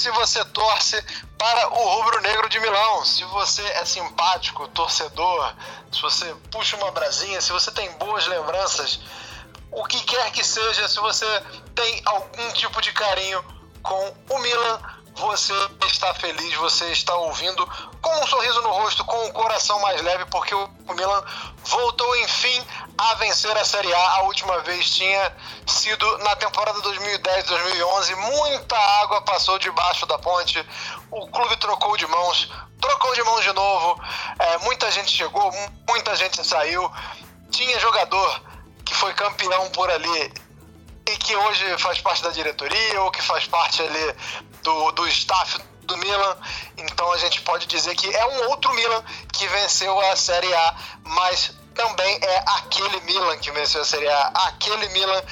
Se você torce para o rubro-negro de Milão. Se você é simpático, torcedor, se você puxa uma brasinha, se você tem boas lembranças, o que quer que seja, se você tem algum tipo de carinho com o Milan, você está feliz, você está ouvindo com um sorriso no rosto, com o coração mais leve, porque o Milan voltou enfim a vencer a Série A. A última vez tinha sido na temporada 2010-2011. Muita água passou debaixo da ponte. O clube trocou de mãos, trocou de mãos de novo. É, muita gente chegou, muita gente saiu. Tinha jogador que foi campeão por ali e que hoje faz parte da diretoria ou que faz parte ali do, do staff do Milan. Então a gente pode dizer que é um outro Milan que venceu a Série A, mas também é aquele Milan que venceu a Série A, aquele Milan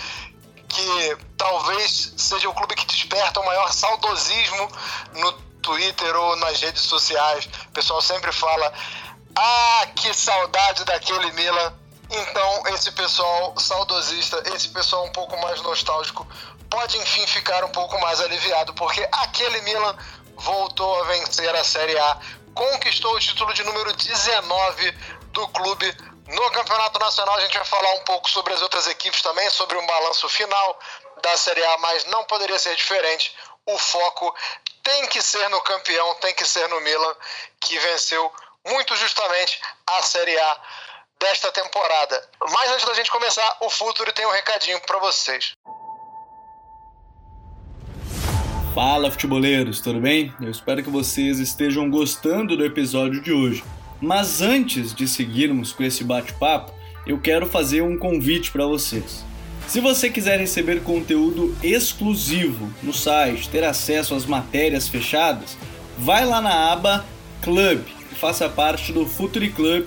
que talvez seja o clube que desperta o maior saudosismo no Twitter ou nas redes sociais. O pessoal sempre fala: "Ah, que saudade daquele Milan". Então, esse pessoal saudosista, esse pessoal um pouco mais nostálgico, pode enfim ficar um pouco mais aliviado, porque aquele Milan voltou a vencer a Série A, conquistou o título de número 19 do clube no Campeonato Nacional. A gente vai falar um pouco sobre as outras equipes também, sobre um balanço final da Série A, mas não poderia ser diferente. O foco tem que ser no campeão, tem que ser no Milan, que venceu muito justamente a Série A desta temporada. Mas antes da gente começar, o Futuro tem um recadinho para vocês. Fala, futeboleiros, tudo bem? Eu espero que vocês estejam gostando do episódio de hoje. Mas antes de seguirmos com esse bate-papo, eu quero fazer um convite para vocês. Se você quiser receber conteúdo exclusivo no site, ter acesso às matérias fechadas, vai lá na aba Club e faça parte do Futuri Club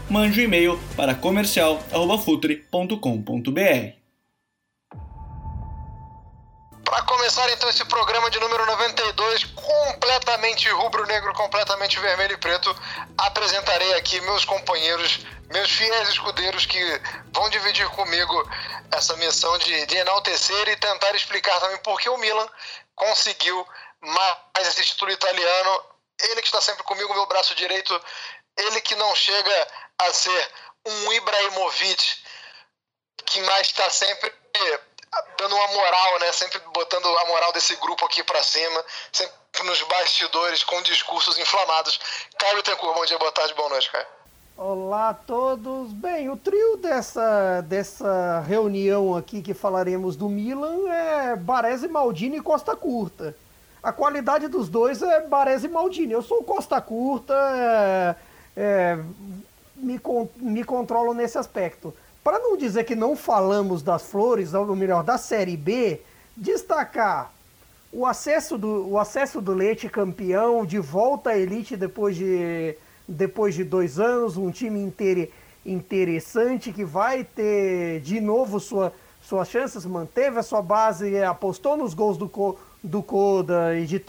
mande um e-mail para comercial@futre.com.br. Para começar então esse programa de número 92, completamente rubro-negro, completamente vermelho e preto, apresentarei aqui meus companheiros, meus fiéis escudeiros que vão dividir comigo essa missão de, de enaltecer e tentar explicar também por que o Milan conseguiu mais esse título italiano. Ele que está sempre comigo, meu braço direito, ele que não chega a ser um Ibrahimovic, que mais está sempre dando uma moral, né? Sempre botando a moral desse grupo aqui para cima, sempre nos bastidores com discursos inflamados. Caio Tencourt, bom dia, boa tarde, boa noite, Caio. Olá a todos. Bem, o trio dessa, dessa reunião aqui que falaremos do Milan é Baresi, Maldini e Costa Curta. A qualidade dos dois é Baresi e Maldini. Eu sou Costa Curta, é, é, me, me controlo nesse aspecto. Para não dizer que não falamos das flores, ou melhor, da Série B, destacar o acesso do, o acesso do Leite campeão, de volta à elite depois de, depois de dois anos, um time inter, interessante que vai ter de novo sua, suas chances, manteve a sua base, apostou nos gols do, do Coda e de,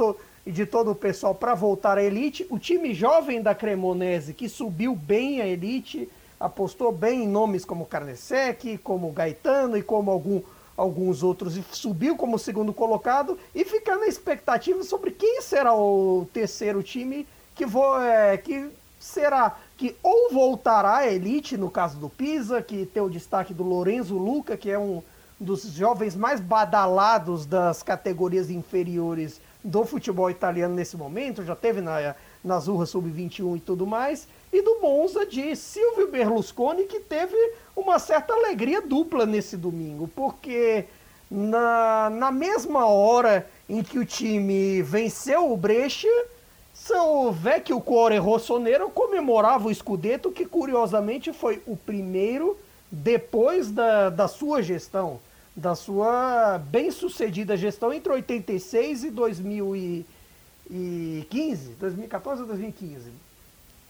e de todo o pessoal para voltar à elite. O time jovem da Cremonese, que subiu bem a elite, apostou bem em nomes como Carnesec, como Gaetano e como algum, alguns outros e subiu como segundo colocado e ficar na expectativa sobre quem será o terceiro time que, vou, é, que será que ou voltará à elite, no caso do Pisa, que tem o destaque do Lorenzo Luca, que é um dos jovens mais badalados das categorias inferiores do futebol italiano nesse momento, já teve na, na Zurra Sub-21 e tudo mais, e do Monza de Silvio Berlusconi, que teve uma certa alegria dupla nesse domingo, porque na, na mesma hora em que o time venceu o Brescia, são Vecchio Cuore Rossonero comemorava o Scudetto, que curiosamente foi o primeiro depois da, da sua gestão, da sua bem-sucedida gestão entre 86 e 2015, 2014 ou 2015.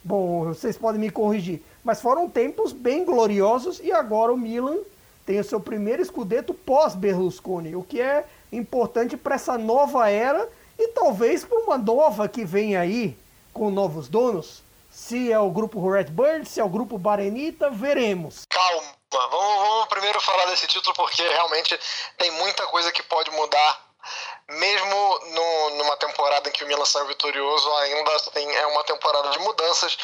Bom, vocês podem me corrigir, mas foram tempos bem gloriosos e agora o Milan tem o seu primeiro escudeto pós-Berlusconi, o que é importante para essa nova era e talvez para uma nova que vem aí, com novos donos, se é o grupo Redbird, se é o grupo Barenita, veremos. Calma, vamos, vamos primeiro falar desse título porque realmente tem muita coisa que pode mudar mesmo no, numa temporada em que o Milan saiu vitorioso, ainda tem, é uma temporada de mudanças.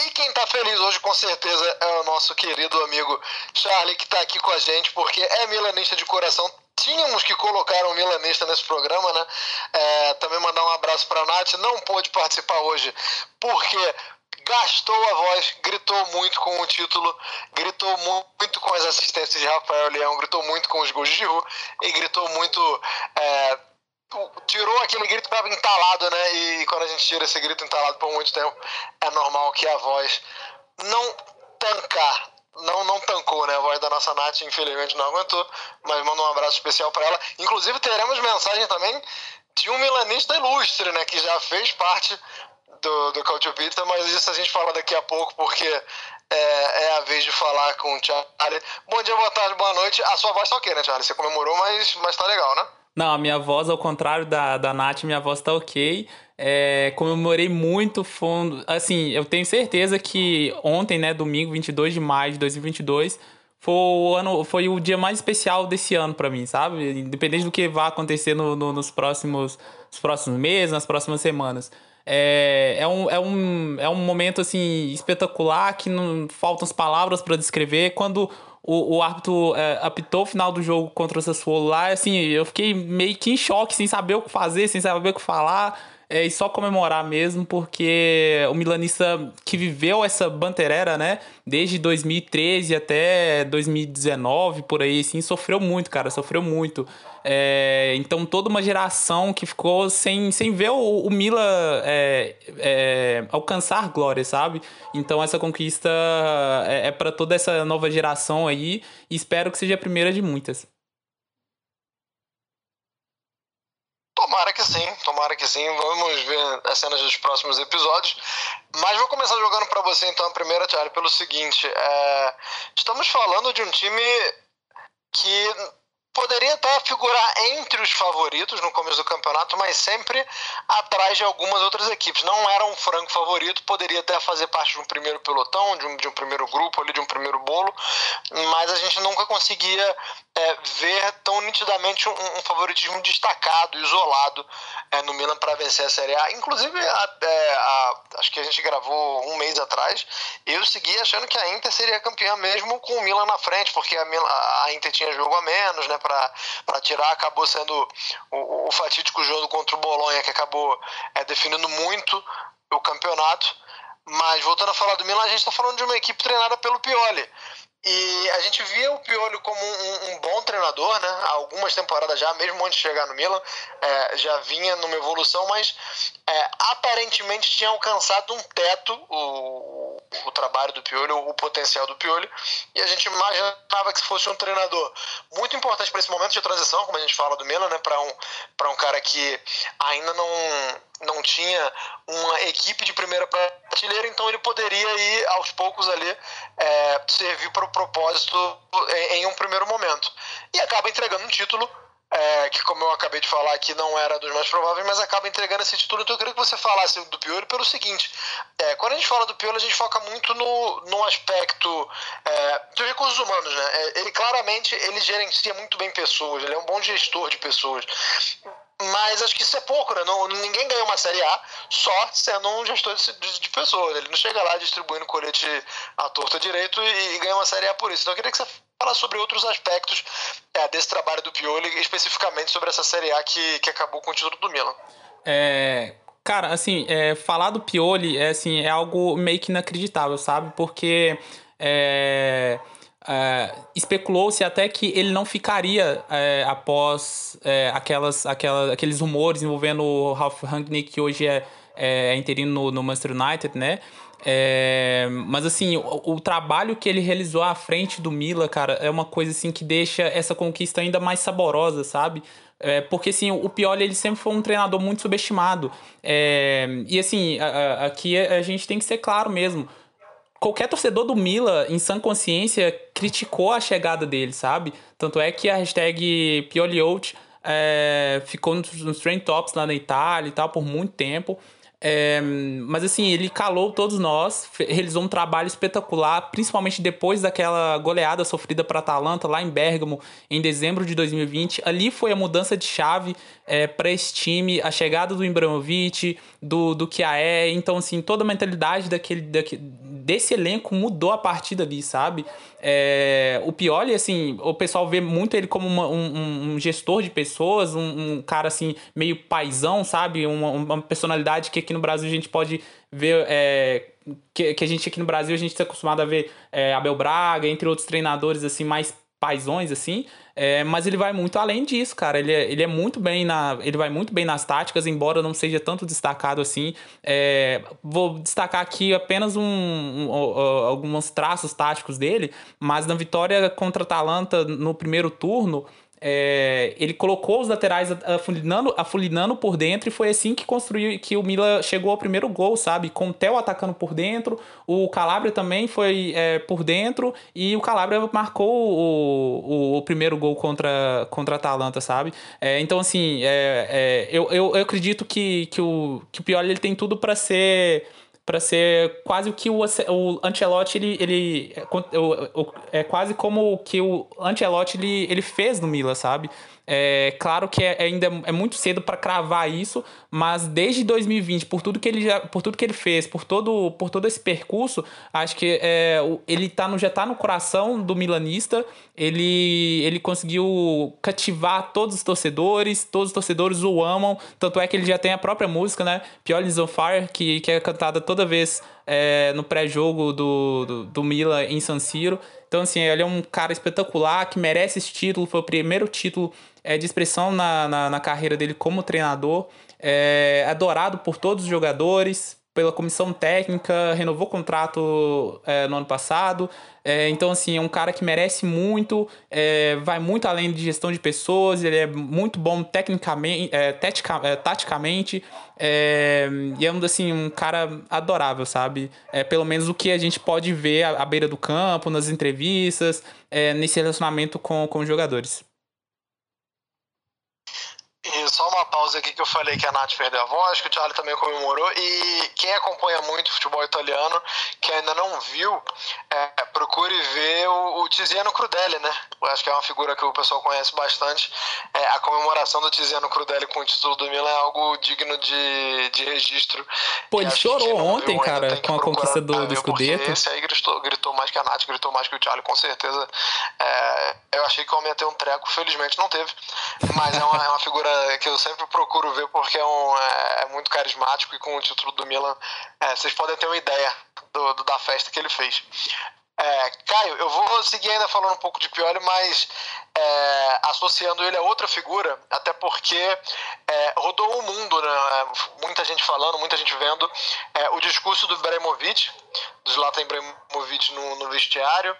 E quem está feliz hoje, com certeza, é o nosso querido amigo Charlie, que está aqui com a gente, porque é milanista de coração, tínhamos que colocar um milanista nesse programa, né? É, também mandar um abraço para a Nath, não pôde participar hoje porque gastou a voz, gritou muito com o título, gritou muito com as assistências de Rafael Leão, gritou muito com os gols de Giroud e gritou muito. É, tirou aquele grito que estava entalado, né? E quando a gente tira esse grito entalado por muito tempo, é normal que a voz não tancar, não, não tancou, né? A voz da nossa Nath, infelizmente, não aguentou. Mas manda um abraço especial para ela. Inclusive, teremos mensagem também de um milanista ilustre, né? Que já fez parte do, do Cautio Pizza, mas isso a gente fala daqui a pouco, porque é, é, a vez de falar com o Charlie. Bom dia, boa tarde, boa noite. A sua voz tá ok, né, Charlie? Você comemorou, mas, mas tá legal, né? Não, a minha voz, ao contrário da, da Nath, minha voz tá ok. É, comemorei muito fundo. Assim, eu tenho certeza que ontem, né, domingo, 22 de maio de 2022, foi o, ano, foi o dia mais especial desse ano para mim, sabe? Independente do que vá acontecer no, no, nos, próximos, nos próximos meses, nas próximas semanas. É, é, um, é, um, é um momento assim espetacular que não faltam as palavras para descrever. Quando o, o árbitro é, apitou o final do jogo contra o Sassuolo lá, assim, eu fiquei meio que em choque, sem saber o que fazer, sem saber o que falar é, e só comemorar mesmo, porque o milanista que viveu essa banterera, né, desde 2013 até 2019, por aí, assim, sofreu muito, cara, sofreu muito. É, então, toda uma geração que ficou sem, sem ver o, o Mila é, é, alcançar glória, sabe? Então, essa conquista é, é para toda essa nova geração aí, e espero que seja a primeira de muitas. Tomara que sim, tomara que sim. Vamos ver as cenas dos próximos episódios. Mas vou começar jogando para você então a primeira, Thiago, pelo seguinte: é... estamos falando de um time que poderia até figurar entre os favoritos no começo do campeonato, mas sempre atrás de algumas outras equipes. Não era um franco favorito, poderia até fazer parte de um primeiro pelotão, de um, de um primeiro grupo, ali, de um primeiro bolo, mas a gente nunca conseguia é, ver tão nitidamente um, um, favoritismo destacado, isolado é, no Milan para vencer a Série A. Inclusive, a, é, a, acho que a gente gravou um mês atrás, eu segui achando que a Inter seria campeã mesmo com o Milan na frente, porque a, Milan, a Inter tinha jogo a menos, né? Para tirar, acabou sendo o, o, fatídico jogo contra o Bolonha, que acabou é, definindo muito o campeonato. Mas voltando a falar do Milan, a gente está falando de uma equipe treinada pelo Pioli. E a gente via o Pioli como um, um, bom treinador, né? Há algumas temporadas já, mesmo antes de chegar no Milan, é, já vinha numa evolução, mas é, aparentemente tinha alcançado um teto o, o trabalho do Pioli, o, potencial do Pioli, e a gente imaginava que fosse um treinador muito importante para esse momento de transição, como a gente fala do Milan, né? Para um, um cara que ainda não não tinha uma equipe de primeira prateleira, então ele poderia ir aos poucos ali é, servir para o propósito em, em, um primeiro momento. E acaba entregando um título é, que como eu acabei de falar aqui não era dos mais prováveis, mas acaba entregando esse título. Então eu queria que você falasse do Pioli pelo seguinte: é, quando a gente fala do Pioli, a gente foca muito no, no aspecto é, dos recursos humanos, né? É, ele claramente ele gerencia muito bem pessoas, ele é um bom gestor de pessoas. Mas acho que isso é pouco, né? Não, ninguém ganha uma Série A só sendo um gestor de, de, de pessoas. Ele não chega lá distribuindo colete à torta direito e, e, ganha uma Série A por isso. Então eu queria que você falasse sobre outros aspectos é, desse trabalho do Pioli, especificamente sobre essa Série A que, que acabou com o título do Milan. É, cara, assim, é, falar do Pioli é, assim, é algo meio que inacreditável, sabe? Porque é, é, especulou-se até que ele não ficaria é, após é, aquelas, aquelas, aqueles rumores envolvendo o Ralph Rangnick, que hoje é, é interino no, no Manchester United, né? É, mas assim, o, o, trabalho que ele realizou à frente do Mila, cara, é uma coisa assim que deixa essa conquista ainda mais saborosa, sabe? É, porque assim, o Pioli ele sempre foi um treinador muito subestimado. É, e assim, a, a, aqui a gente tem que ser claro mesmo qualquer torcedor do Mila, em sã consciência, criticou a chegada dele, sabe? Tanto é que a hashtag PioliOut é, ficou nos, nos trend tops lá na Itália e tal por muito tempo. É, mas assim, ele calou todos nós, realizou um trabalho espetacular, principalmente depois daquela goleada sofrida para Atalanta lá em Bergamo em dezembro de 2020. Ali foi a mudança de chave é, para esse time, a chegada do Ibrahimovic, do, do Kiaé. Então, assim, toda a mentalidade daquele, daquele, desse elenco mudou a partir dali, sabe? É, o Pioli, assim, o pessoal vê muito ele como uma, um, um, gestor de pessoas, um, um, cara, assim, meio paisão, sabe? Uma, uma personalidade que aqui no Brasil a gente pode ver. É, que, que a gente aqui no Brasil a gente está acostumado a ver é, Abel Braga, entre outros treinadores, assim, mais paisões, assim. É, mas ele vai muito além disso, cara. Ele é, ele é muito bem na. Ele vai muito bem nas táticas, embora não seja tanto destacado assim. É, vou destacar aqui apenas um, um, um, alguns traços táticos dele, mas na vitória contra a Atalanta no primeiro turno. É, ele colocou os laterais afulinando, afulinando por dentro e foi assim que construiu que o Mila chegou ao primeiro gol, sabe? Com o Theo atacando por dentro, o Calabria também foi é, por dentro e o Calabria marcou o, o, o, primeiro gol contra, contra a Atalanta, sabe? É, então, assim, é, é, eu, eu, eu acredito que, que, o, que o Pioli ele tem tudo para ser para ser quase o que o, o Ancelotti ele, ele é, é quase como o que o Ancelotti ele, ele fez no Milan, sabe? É claro que é, ainda é muito cedo para cravar isso, mas desde 2020, por tudo que ele já, por tudo que ele fez, por todo, por todo esse percurso, acho que é, ele tá no, já está no coração do milanista. Ele, ele conseguiu cativar todos os torcedores, todos os torcedores o amam. Tanto é que ele já tem a própria música, né? Pioli's on Fire, que, que é cantada toda vez é, no pré-jogo do, do, do Milan em San Siro. Então, assim, ele é um cara espetacular que merece esse título. Foi o primeiro título é, de expressão na, na, na, carreira dele como treinador. É adorado por todos os jogadores, pela comissão técnica, renovou o contrato é, no ano passado. É, então, assim, é um cara que merece muito, é, vai muito além de gestão de pessoas, ele é muito bom tecnicamente, é, é, taticamente, é, e é um, assim, um cara adorável, sabe? É, pelo menos o que a gente pode ver à, à beira do campo, nas entrevistas, nesse relacionamento com, com os jogadores. E só uma pausa aqui que eu falei que a Nath perdeu a voz, que o Charlie também comemorou. E quem acompanha muito futebol italiano, que ainda não viu, é, procure ver o, o Tiziano Crudelli, né? Eu acho que é uma figura que o pessoal conhece bastante. É, a comemoração do Tiziano Crudelli com o título do Milan é algo digno de, de registro. Pô, ele chorou ontem, cara, com a conquista do, do Scudetto. Esse aí gritou, gritou mais que a Nath, gritou mais que o Charlie, com certeza. É, eu achei que o homem ia ter um treco, felizmente não teve. Mas é uma, é uma figura que eu sempre procuro ver porque é, um, é, é muito carismático e com o título do Milan é, vocês podem ter uma ideia do, do, da festa que ele fez. É, Caio, eu vou seguir ainda falando um pouco de Pioli, mas é, associando ele a outra figura, até porque é, rodou o mundo, né? muita gente falando, muita gente vendo é, o discurso do Ibrahimovic, do Zlatan Ibrahimovic no, no vestiário,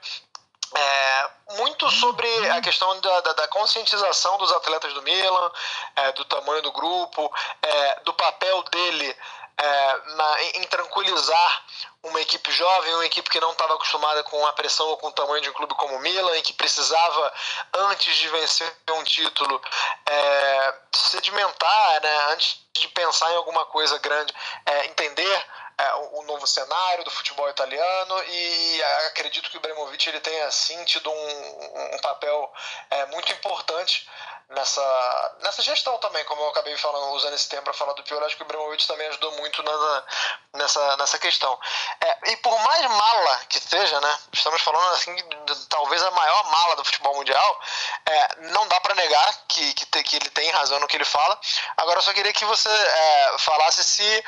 é, muito sobre a questão da, da, da, conscientização dos atletas do Milan, é, do tamanho do grupo, é, do papel dele é, na, em tranquilizar uma equipe jovem, uma equipe que não estava acostumada com a pressão ou com o tamanho de um clube como o Milan, e que precisava, antes de vencer um título, é, sedimentar, né, antes de pensar em alguma coisa grande, é, entender é, o novo cenário do futebol italiano e acredito que o Ibrahimovic ele tenha sim tido um, um papel é, muito importante nessa, nessa gestão também, como eu acabei falando, usando esse tempo para falar do pior, acho que o Ibrahimovic também ajudou muito na, nessa, nessa questão. É, e por mais mala que seja, né, estamos falando assim, de, talvez a maior mala do futebol mundial, é, não dá para negar que, que, te, que, ele tem razão no que ele fala. Agora eu só queria que você é, falasse se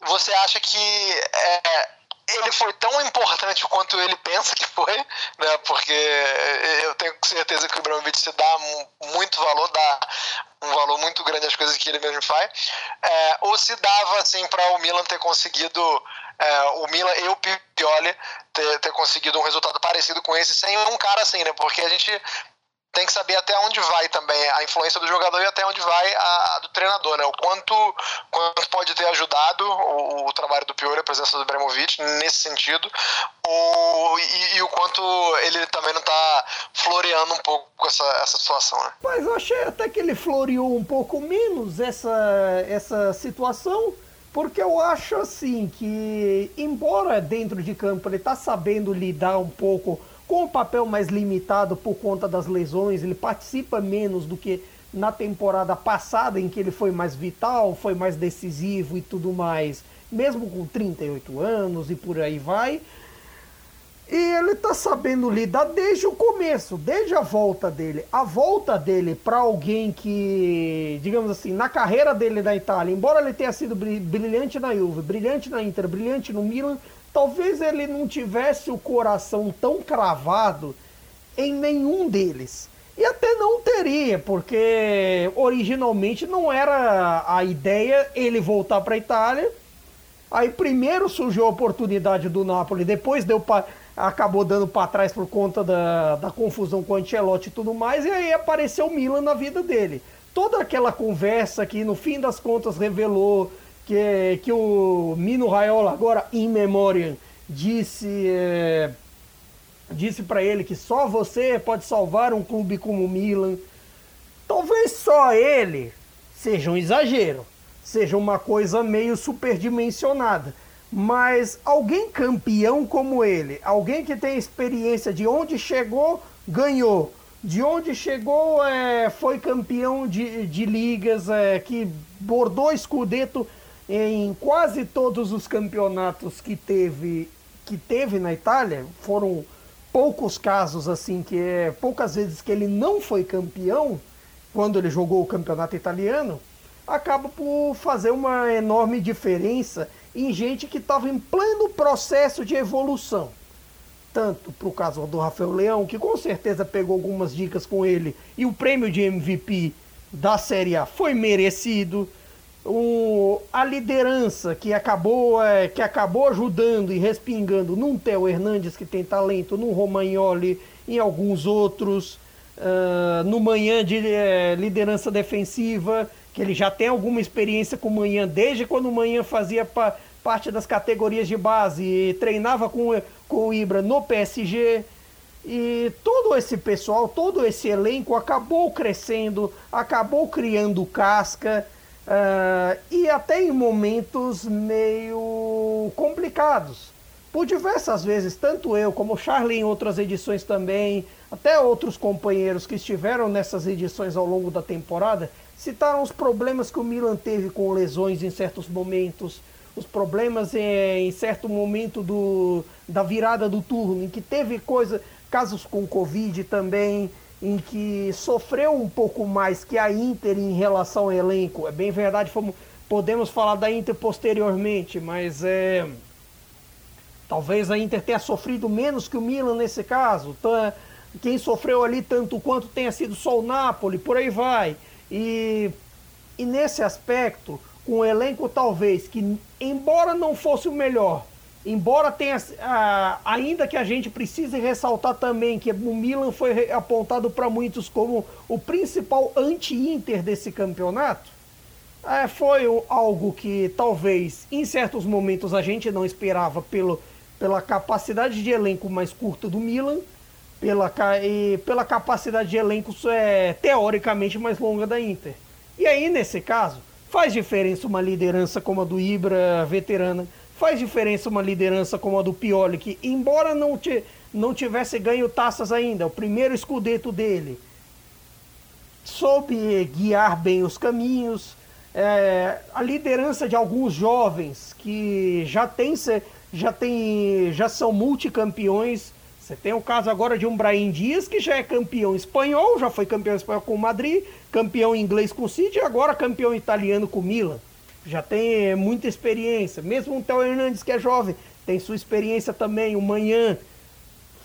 você acha que é, ele foi tão importante quanto ele pensa que foi, né? Porque eu tenho certeza que o Ibrahimovic se dá muito valor, dá um valor muito grande às coisas que ele mesmo faz, é, ou se dava assim para o Milan ter conseguido é, o Milan e o Pioli ter, ter conseguido um resultado parecido com esse sem um cara assim, né? Porque a gente tem que saber até onde vai também a influência do jogador e até onde vai a, a do treinador, né? O quanto, quanto pode ter ajudado o, o trabalho do Piori, a presença do Bremovic nesse sentido, o, e, e, o quanto ele também não está floreando um pouco essa, essa situação, né? Mas eu achei até que ele floreou um pouco menos essa, essa situação, porque eu acho assim que, embora dentro de campo ele tá sabendo lidar um pouco com o papel mais limitado por conta das lesões, ele participa menos do que na temporada passada, em que ele foi mais vital, foi mais decisivo e tudo mais, mesmo com 38 anos e por aí vai. E ele tá sabendo lidar desde o começo, desde a volta dele. A volta dele para alguém que, digamos assim, na carreira dele na Itália, embora ele tenha sido brilhante na Juve, brilhante na Inter, brilhante no Milan, talvez ele não tivesse o coração tão cravado em nenhum deles. E até não teria, porque originalmente não era a ideia ele voltar para a Itália. Aí primeiro surgiu a oportunidade do Napoli, depois deu pra, acabou dando para trás por conta da, da confusão com o Ancelotti e tudo mais, e aí apareceu o Milan na vida dele. Toda aquela conversa que no fim das contas revelou que, que o Mino Raiola, agora in memoriam, disse, é, disse para ele que só você pode salvar um clube como o Milan. Talvez só ele seja um exagero, seja uma coisa meio superdimensionada. Mas alguém campeão como ele, alguém que tem experiência de onde chegou, ganhou. De onde chegou, é, foi campeão de, de ligas, é, que bordou escudeto em quase todos os campeonatos que teve que teve na Itália, foram poucos casos assim que é poucas vezes que ele não foi campeão quando ele jogou o campeonato italiano, acaba por fazer uma enorme diferença em gente que estava em pleno processo de evolução. Tanto para o caso do Rafael Leão, que com certeza pegou algumas dicas com ele, e o prêmio de MVP da Série A foi merecido a liderança que acabou, é, que acabou ajudando e respingando num Theo Hernandes que tem talento, no Romagnoli e alguns outros, uh, no Manhã de é, liderança defensiva, que ele já tem alguma experiência com o Manhã, desde quando o Manhã fazia pa, parte das categorias de base e treinava com, com o Ibra no PSG. E todo esse pessoal, todo esse elenco acabou crescendo, acabou criando casca. Uh, e até em momentos meio complicados. Por diversas vezes, tanto eu como o Charlie em outras edições também, até outros companheiros que estiveram nessas edições ao longo da temporada, citaram os problemas que o Milan teve com lesões em certos momentos, os problemas em, em certo momento do, da virada do turno, em que teve coisa, casos com Covid também, em que sofreu um pouco mais que a Inter em relação ao elenco. É bem verdade, fomos, podemos falar da Inter posteriormente, mas é, talvez a Inter tenha sofrido menos que o Milan nesse caso. Quem sofreu ali tanto quanto tenha sido só o Napoli, por aí vai. E, e nesse aspecto, com um elenco talvez que, embora não fosse o melhor, embora tenha. Ah, ainda que a gente precise ressaltar também que o Milan foi apontado para muitos como o principal anti-Inter desse campeonato, é, foi algo que talvez em certos momentos a gente não esperava pelo, pela capacidade de elenco mais curta do Milan, pela, e pela capacidade de elenco é, teoricamente mais longa da Inter. E aí, nesse caso, faz diferença uma liderança como a do Ibra, veterana, faz diferença uma liderança como a do Pioli, que embora não, te, não tivesse ganho taças ainda, o primeiro escudeto dele, soube guiar bem os caminhos, é, a liderança de alguns jovens que já tem, já tem, já são multicampeões. Você tem o caso agora de um Brahim Dias, que já é campeão espanhol, já foi campeão espanhol com o Madrid, campeão inglês com o City e agora campeão italiano com o Milan. Já tem muita experiência. Mesmo o Theo Hernandes, que é jovem, tem sua experiência também. O Manhã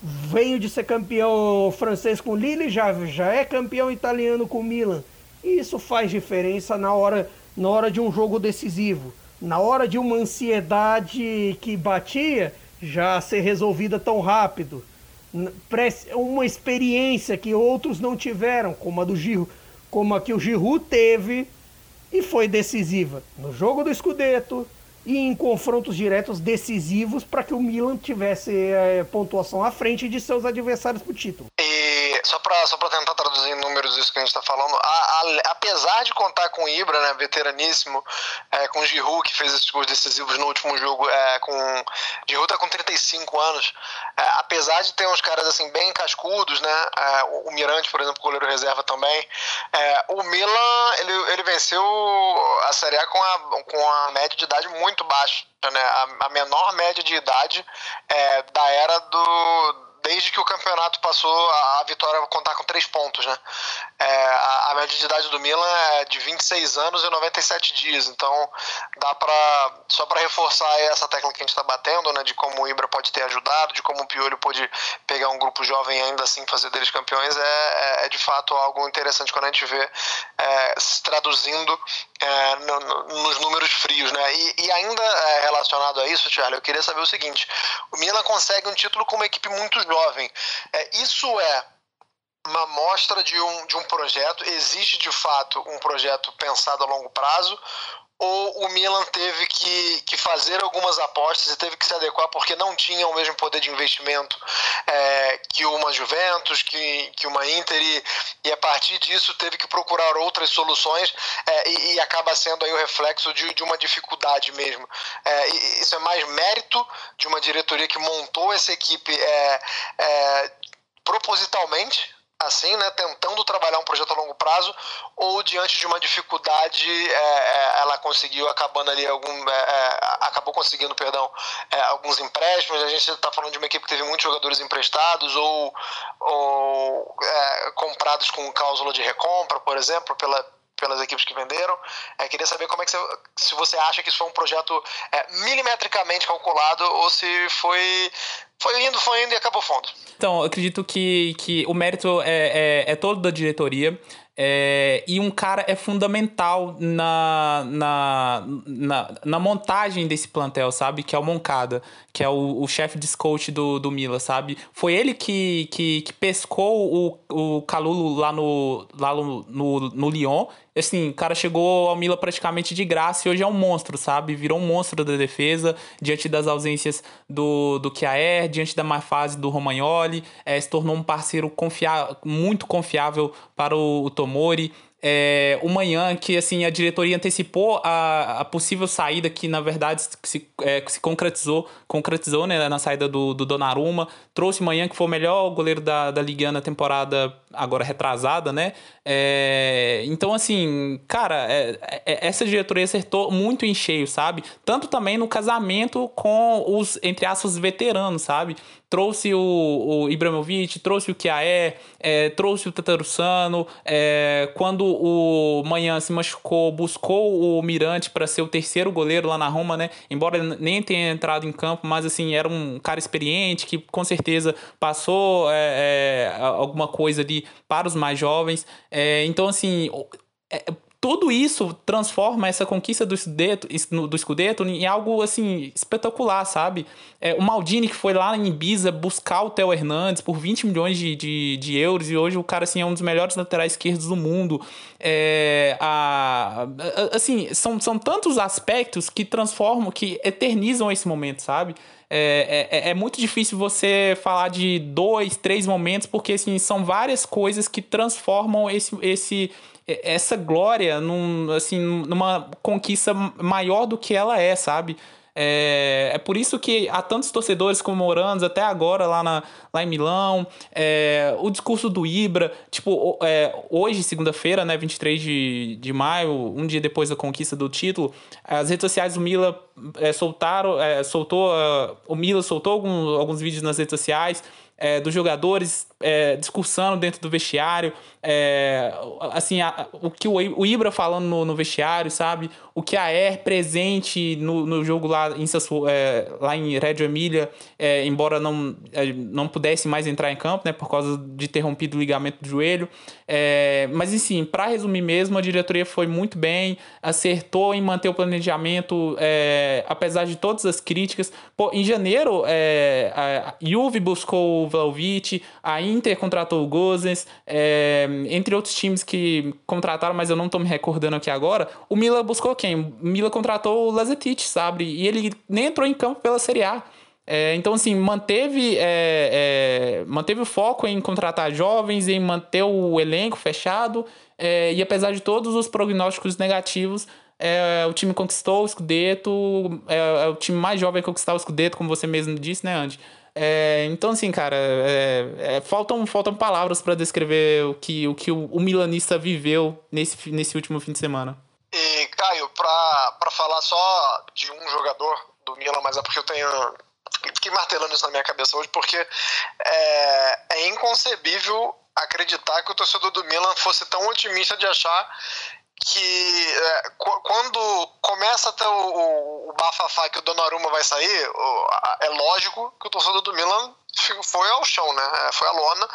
veio de ser campeão francês com o Lille, já, já é campeão italiano com o Milan. E isso faz diferença na hora, na hora de um jogo decisivo. Na hora de uma ansiedade que batia, já ser resolvida tão rápido. Uma experiência que outros não tiveram, como a do Giro, como a que o Giroud teve e foi decisiva no jogo do Scudetto e em confrontos diretos decisivos para que o Milan tivesse é, pontuação à frente de seus adversários para o título. Só para só tentar traduzir em números isso que a gente está falando, a, a, apesar de contar com o Ibra, né, veteraníssimo, é, com o Giroud, que fez esses gols decisivos no último jogo, é, com Giroud tá com 35 anos, é, apesar de ter uns caras assim bem cascudos, né, é, o, o, Mirante, por exemplo, goleiro reserva também, é, o Milan, ele, ele venceu a Série A com a, com a média de idade muito baixa, né, a, a menor média de idade é, da era do desde que o campeonato passou a, vitória contar com três pontos, né? É, a, a, média de idade do Milan é de 26 anos e 97 dias, então dá para só para reforçar essa tecla que a gente está batendo, né? De como o Ibra pode ter ajudado, de como o Piolho pode pegar um grupo jovem e ainda assim fazer deles campeões, é, é, é de fato algo interessante quando a gente vê é, se traduzindo é, no, no, nos números frios, né? E, e ainda é, relacionado a isso, Charlie, eu queria saber o seguinte: o Milan consegue um título com uma equipe muito jovem. É, isso é uma mostra de um, de um projeto? Existe de fato um projeto pensado a longo prazo? Ou o Milan teve que, que fazer algumas apostas e teve que se adequar porque não tinha o mesmo poder de investimento é, que uma Juventus, que, que uma Inter, e, e a partir disso teve que procurar outras soluções é, e, e, acaba sendo aí o reflexo de, de uma dificuldade mesmo. É, isso é mais mérito de uma diretoria que montou essa equipe é, é, propositalmente assim, né, tentando trabalhar um projeto a longo prazo, ou diante de uma dificuldade, é, é, ela conseguiu acabando ali algum, é, é acabou conseguindo, perdão, é, alguns empréstimos. A gente está falando de uma equipe que teve muitos jogadores emprestados ou, ou é, comprados com cláusula de recompra, por exemplo, pela pelas equipes que venderam. É, queria saber como é que você, se você acha que isso foi um projeto é, milimetricamente calculado ou se foi foi indo, foi indo e acabou fundo. Então, eu acredito que, que o mérito é, é, é todo da diretoria. É, e um cara é fundamental na, na, na, na, montagem desse plantel, sabe? Que é o Moncada, que é o, o chefe de scout do, do Mila, sabe? Foi ele que, que, que pescou o, o Calulo lá no, lá no, no, no Lyon assim, o cara chegou ao Mila praticamente de graça e hoje é um monstro, sabe? Virou um monstro da defesa, diante das ausências do, do Kjaer, diante da má fase do Romagnoli, é, se tornou um parceiro confia muito confiável para o, o Tomori é, o manhã que assim a diretoria antecipou a, a possível saída que na verdade se, é, se concretizou concretizou né, na saída do, do Donnarumma trouxe manhã que foi o melhor goleiro da, da Liga na temporada agora retrasada né é, então assim cara é, é, essa diretoria acertou muito em cheio sabe tanto também no casamento com os entre aspas veteranos sabe trouxe o, o Ibrahimovic, trouxe o Kiaé, é, trouxe o Tatarussano. É, quando o Manhã se machucou, buscou o Mirante para ser o terceiro goleiro lá na Roma, né? Embora nem tenha entrado em campo, mas assim, era um cara experiente que com certeza passou é, é alguma coisa ali para os mais jovens. É, então, assim, é, tudo isso transforma essa conquista do Scudetto, do Scudetto em algo assim espetacular, sabe? É, o Maldini que foi lá em Ibiza buscar o Theo Hernandes por 20 milhões de, de, de, euros e hoje o cara assim, é um dos melhores laterais esquerdos do mundo. É, a, a, assim, são, são tantos aspectos que transformam, que eternizam esse momento, sabe? É, é, é, muito difícil você falar de dois, três momentos, porque assim, são várias coisas que transformam esse, esse essa glória num, assim, numa conquista maior do que ela é, sabe? É, é por isso que há tantos torcedores comemorando até agora lá, na, lá em Milão. É, o discurso do Ibra, tipo, é, hoje, segunda-feira, né, 23 de, de maio, um dia depois da conquista do título, as redes sociais do Mila é, soltaram, é, soltou, uh, o Mila soltou alguns, alguns vídeos nas redes sociais é, dos jogadores é, discursando dentro do vestiário, é, assim, a, o que o, o Ibra falando no, no, vestiário, sabe? O que a Air presente no, no jogo lá em, é, lá em Reggio Emília, é, embora não, é, não pudesse mais entrar em campo, né, por causa de ter rompido o ligamento do joelho. É, mas, enfim, para resumir mesmo, a diretoria foi muito bem, acertou em manter o planejamento, apesar de todas as críticas. Pô, em janeiro, a Juve buscou o Vlaovic, a contratou o Gozens, é, entre outros times que contrataram, mas eu não estou me recordando aqui agora. O Mila buscou quem? O Mila contratou o Lazetic, sabe? E ele nem entrou em campo pela Série A. É, então, assim, manteve, é, manteve o foco em contratar jovens, em manter o elenco fechado. E apesar de todos os prognósticos negativos, é, o time conquistou o Scudetto. É, é, o time mais jovem a conquistar o Scudetto, como você mesmo disse, né, Andy? É, então, assim, cara, é, é, faltam, faltam palavras para descrever o que o, que o, o, milanista viveu nesse, nesse último fim de semana. E, Caio, para falar só de um jogador do Milan, mas é porque eu tenho. Fiquei martelando isso na minha cabeça hoje, porque é, é inconcebível acreditar que o torcedor do Milan fosse tão otimista de achar que é, quando começa até o, o, o bafafá que o Donnarumma vai sair, o, a, é lógico que o torcedor do Milan foi ao chão, né? É, foi à lona,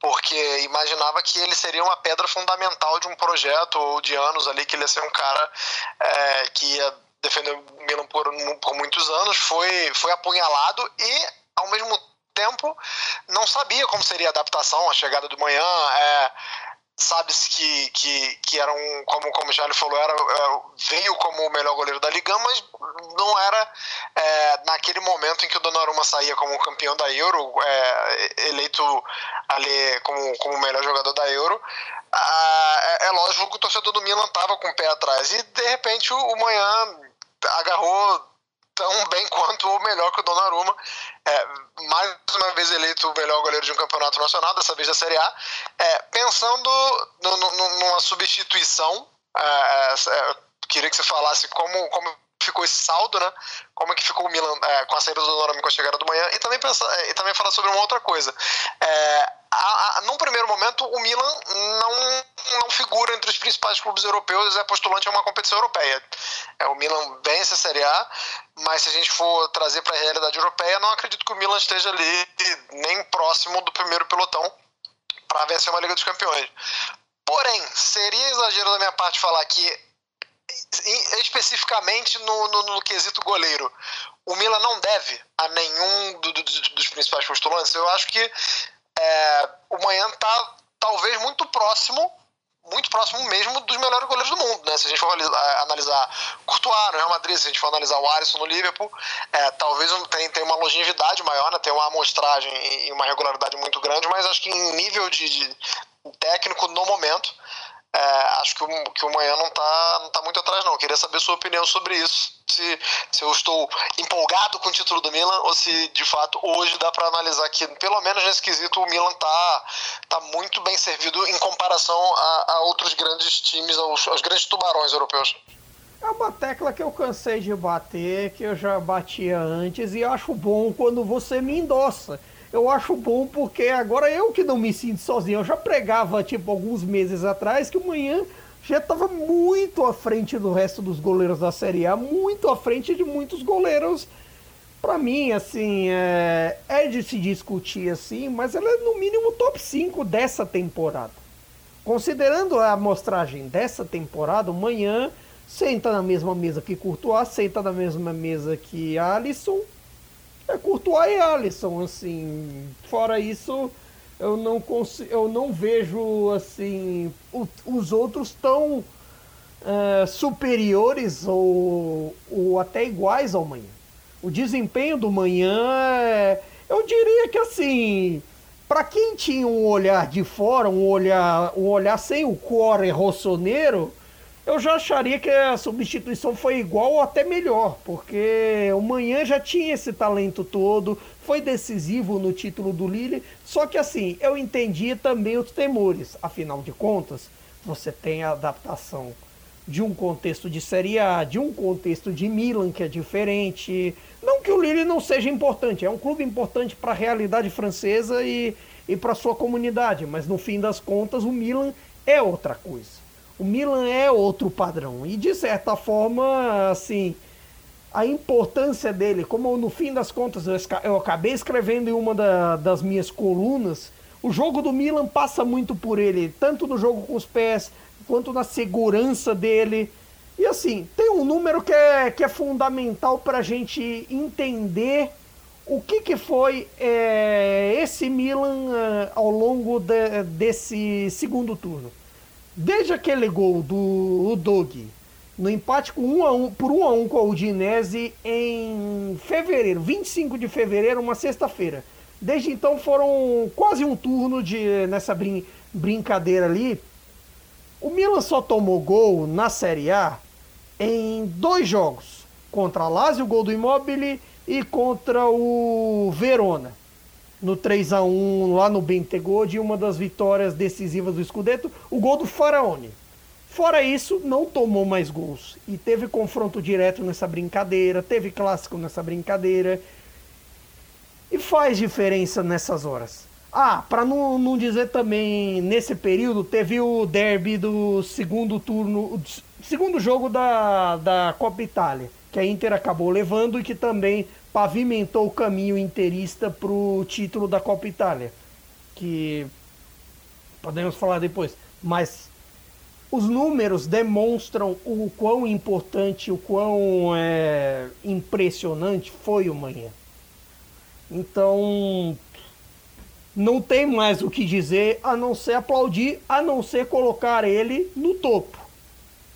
porque imaginava que ele seria uma pedra fundamental de um projeto ou de anos ali, que ele ia ser um cara é, que ia defender o Milan por, por muitos anos, foi, foi apunhalado e, ao mesmo tempo, não sabia como seria a adaptação, a chegada do manhã, é, sabe-se que, que, que era um, como, como o Charlie falou, era, era, veio como o melhor goleiro da Liga, mas não era é, naquele momento em que o Donnarumma saía como campeão da Euro, é, eleito ali como, como o melhor jogador da Euro. Ah, é, é, lógico que o torcedor do Milan estava com o pé atrás e de repente o, o Manhã agarrou tão bem quanto ou melhor que o Donnarumma. É, mais uma vez eleito o melhor goleiro de um campeonato nacional, dessa vez da Série A. É, pensando no, no, numa substituição, é, é, é, queria que você falasse como, como ficou esse saldo, né? Como é que ficou o Milan é, com a saída do Donnarumma com a chegada do manhã e também pensar, e também falar sobre uma outra coisa. É, a, a, num primeiro momento, o Milan não, não figura entre os principais clubes europeus, é postulante a uma competição europeia. É, o Milan vence a Série A, mas se a gente for trazer para a realidade europeia, não acredito que o Milan esteja ali nem próximo do primeiro pelotão para vencer uma Liga dos Campeões. Porém, seria exagero da minha parte falar que, especificamente no, no, no quesito goleiro, o Milan não deve a nenhum do, do, dos principais postulantes. Eu acho que é, o Manhã está talvez muito próximo, muito próximo mesmo dos melhores goleiros do mundo, né? Se a gente for analisar Courtois no Real Madrid, se a gente for analisar o Alisson no Liverpool, é, talvez tem, tem uma longevidade maior, né? tem uma amostragem e uma regularidade muito grande, mas acho que em nível de, de técnico no momento, é, acho que o, que o Manhã não está não tá muito atrás, não. Queria saber sua opinião sobre isso. Se, se eu estou empolgado com o título do Milan ou se de fato hoje dá para analisar que, pelo menos nesse quesito, o Milan está tá muito bem servido em comparação a, a outros grandes times, aos, aos grandes tubarões europeus. É uma tecla que eu cansei de bater, que eu já batia antes e acho bom quando você me endossa eu acho bom porque agora eu que não me sinto sozinho. Eu já pregava, tipo, alguns meses atrás que o Manhã já estava muito à frente do resto dos goleiros da Série A, muito à frente de muitos goleiros. Para mim, assim, é, é de se discutir assim, mas ela é no mínimo top 5 dessa temporada. considerando a amostragem dessa temporada, o Manhã senta na mesma mesa que Courtois, senta na mesma mesa que Alisson. É Courtois e Alisson, assim. Fora isso, eu não consigo, eu não vejo assim o, os outros tão uh, superiores ou, ou até iguais ao Manhã. O desempenho do Manhã, é, eu diria que assim, para quem tinha um olhar de fora, um olhar, um olhar sem o core rossoneiro, eu já acharia que a substituição foi igual ou até melhor, porque o Manhã já tinha esse talento todo, foi decisivo no título do Lille, só que assim, eu entendi também os temores, afinal de contas, você tem a adaptação de um contexto de Série A, de um contexto de Milan que é diferente. Não que o Lille não seja importante, é um clube importante para a realidade francesa e, e para sua comunidade, mas no fim das contas o Milan é outra coisa. O Milan é outro padrão e de certa forma, assim, a importância dele, como no fim das contas eu acabei escrevendo em uma da, das minhas colunas, o jogo do Milan passa muito por ele, tanto no jogo com os pés, quanto na segurança dele. E assim, tem um número que é, que é fundamental para a gente entender o que, que foi é, esse Milan é, ao longo de, desse segundo turno. Desde aquele gol do Dog no empate com 1 a 1, por 1 a 1 com a Udinese em fevereiro, 25 de fevereiro, uma sexta-feira. Desde então foram quase um turno de nessa brin brincadeira ali o Milan só tomou gol na Série A em dois jogos. Contra a Lazio, gol do Immobile, e contra o Verona. No 3 a 1 lá no Bentegode, uma das vitórias decisivas do Scudetto, o gol do Faraone. Fora isso, não tomou mais gols. E teve confronto direto nessa brincadeira, teve clássico nessa brincadeira. E faz diferença nessas horas. Ah, para não, não dizer também, nesse período teve o derby do segundo turno, segundo jogo da, da Copa Itália, que a Inter acabou levando e que também pavimentou o caminho interista para o título da Copa Itália. Que podemos falar depois, mas os números demonstram o quão importante, o quão é, impressionante foi o Manhã. Então, não tem mais o que dizer a não ser aplaudir, a não ser colocar ele no topo.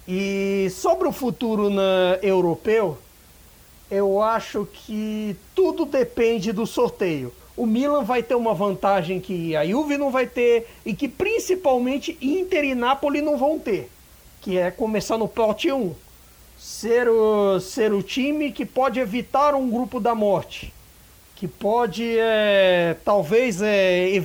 E sobre o futuro na, europeu, eu acho que tudo depende do sorteio. O Milan vai ter uma vantagem que a Juve não vai ter e que principalmente Inter e Napoli não vão ter, que é começar no pote 1. Ser o, ser o time que pode evitar um grupo da morte que pode, é, talvez, é,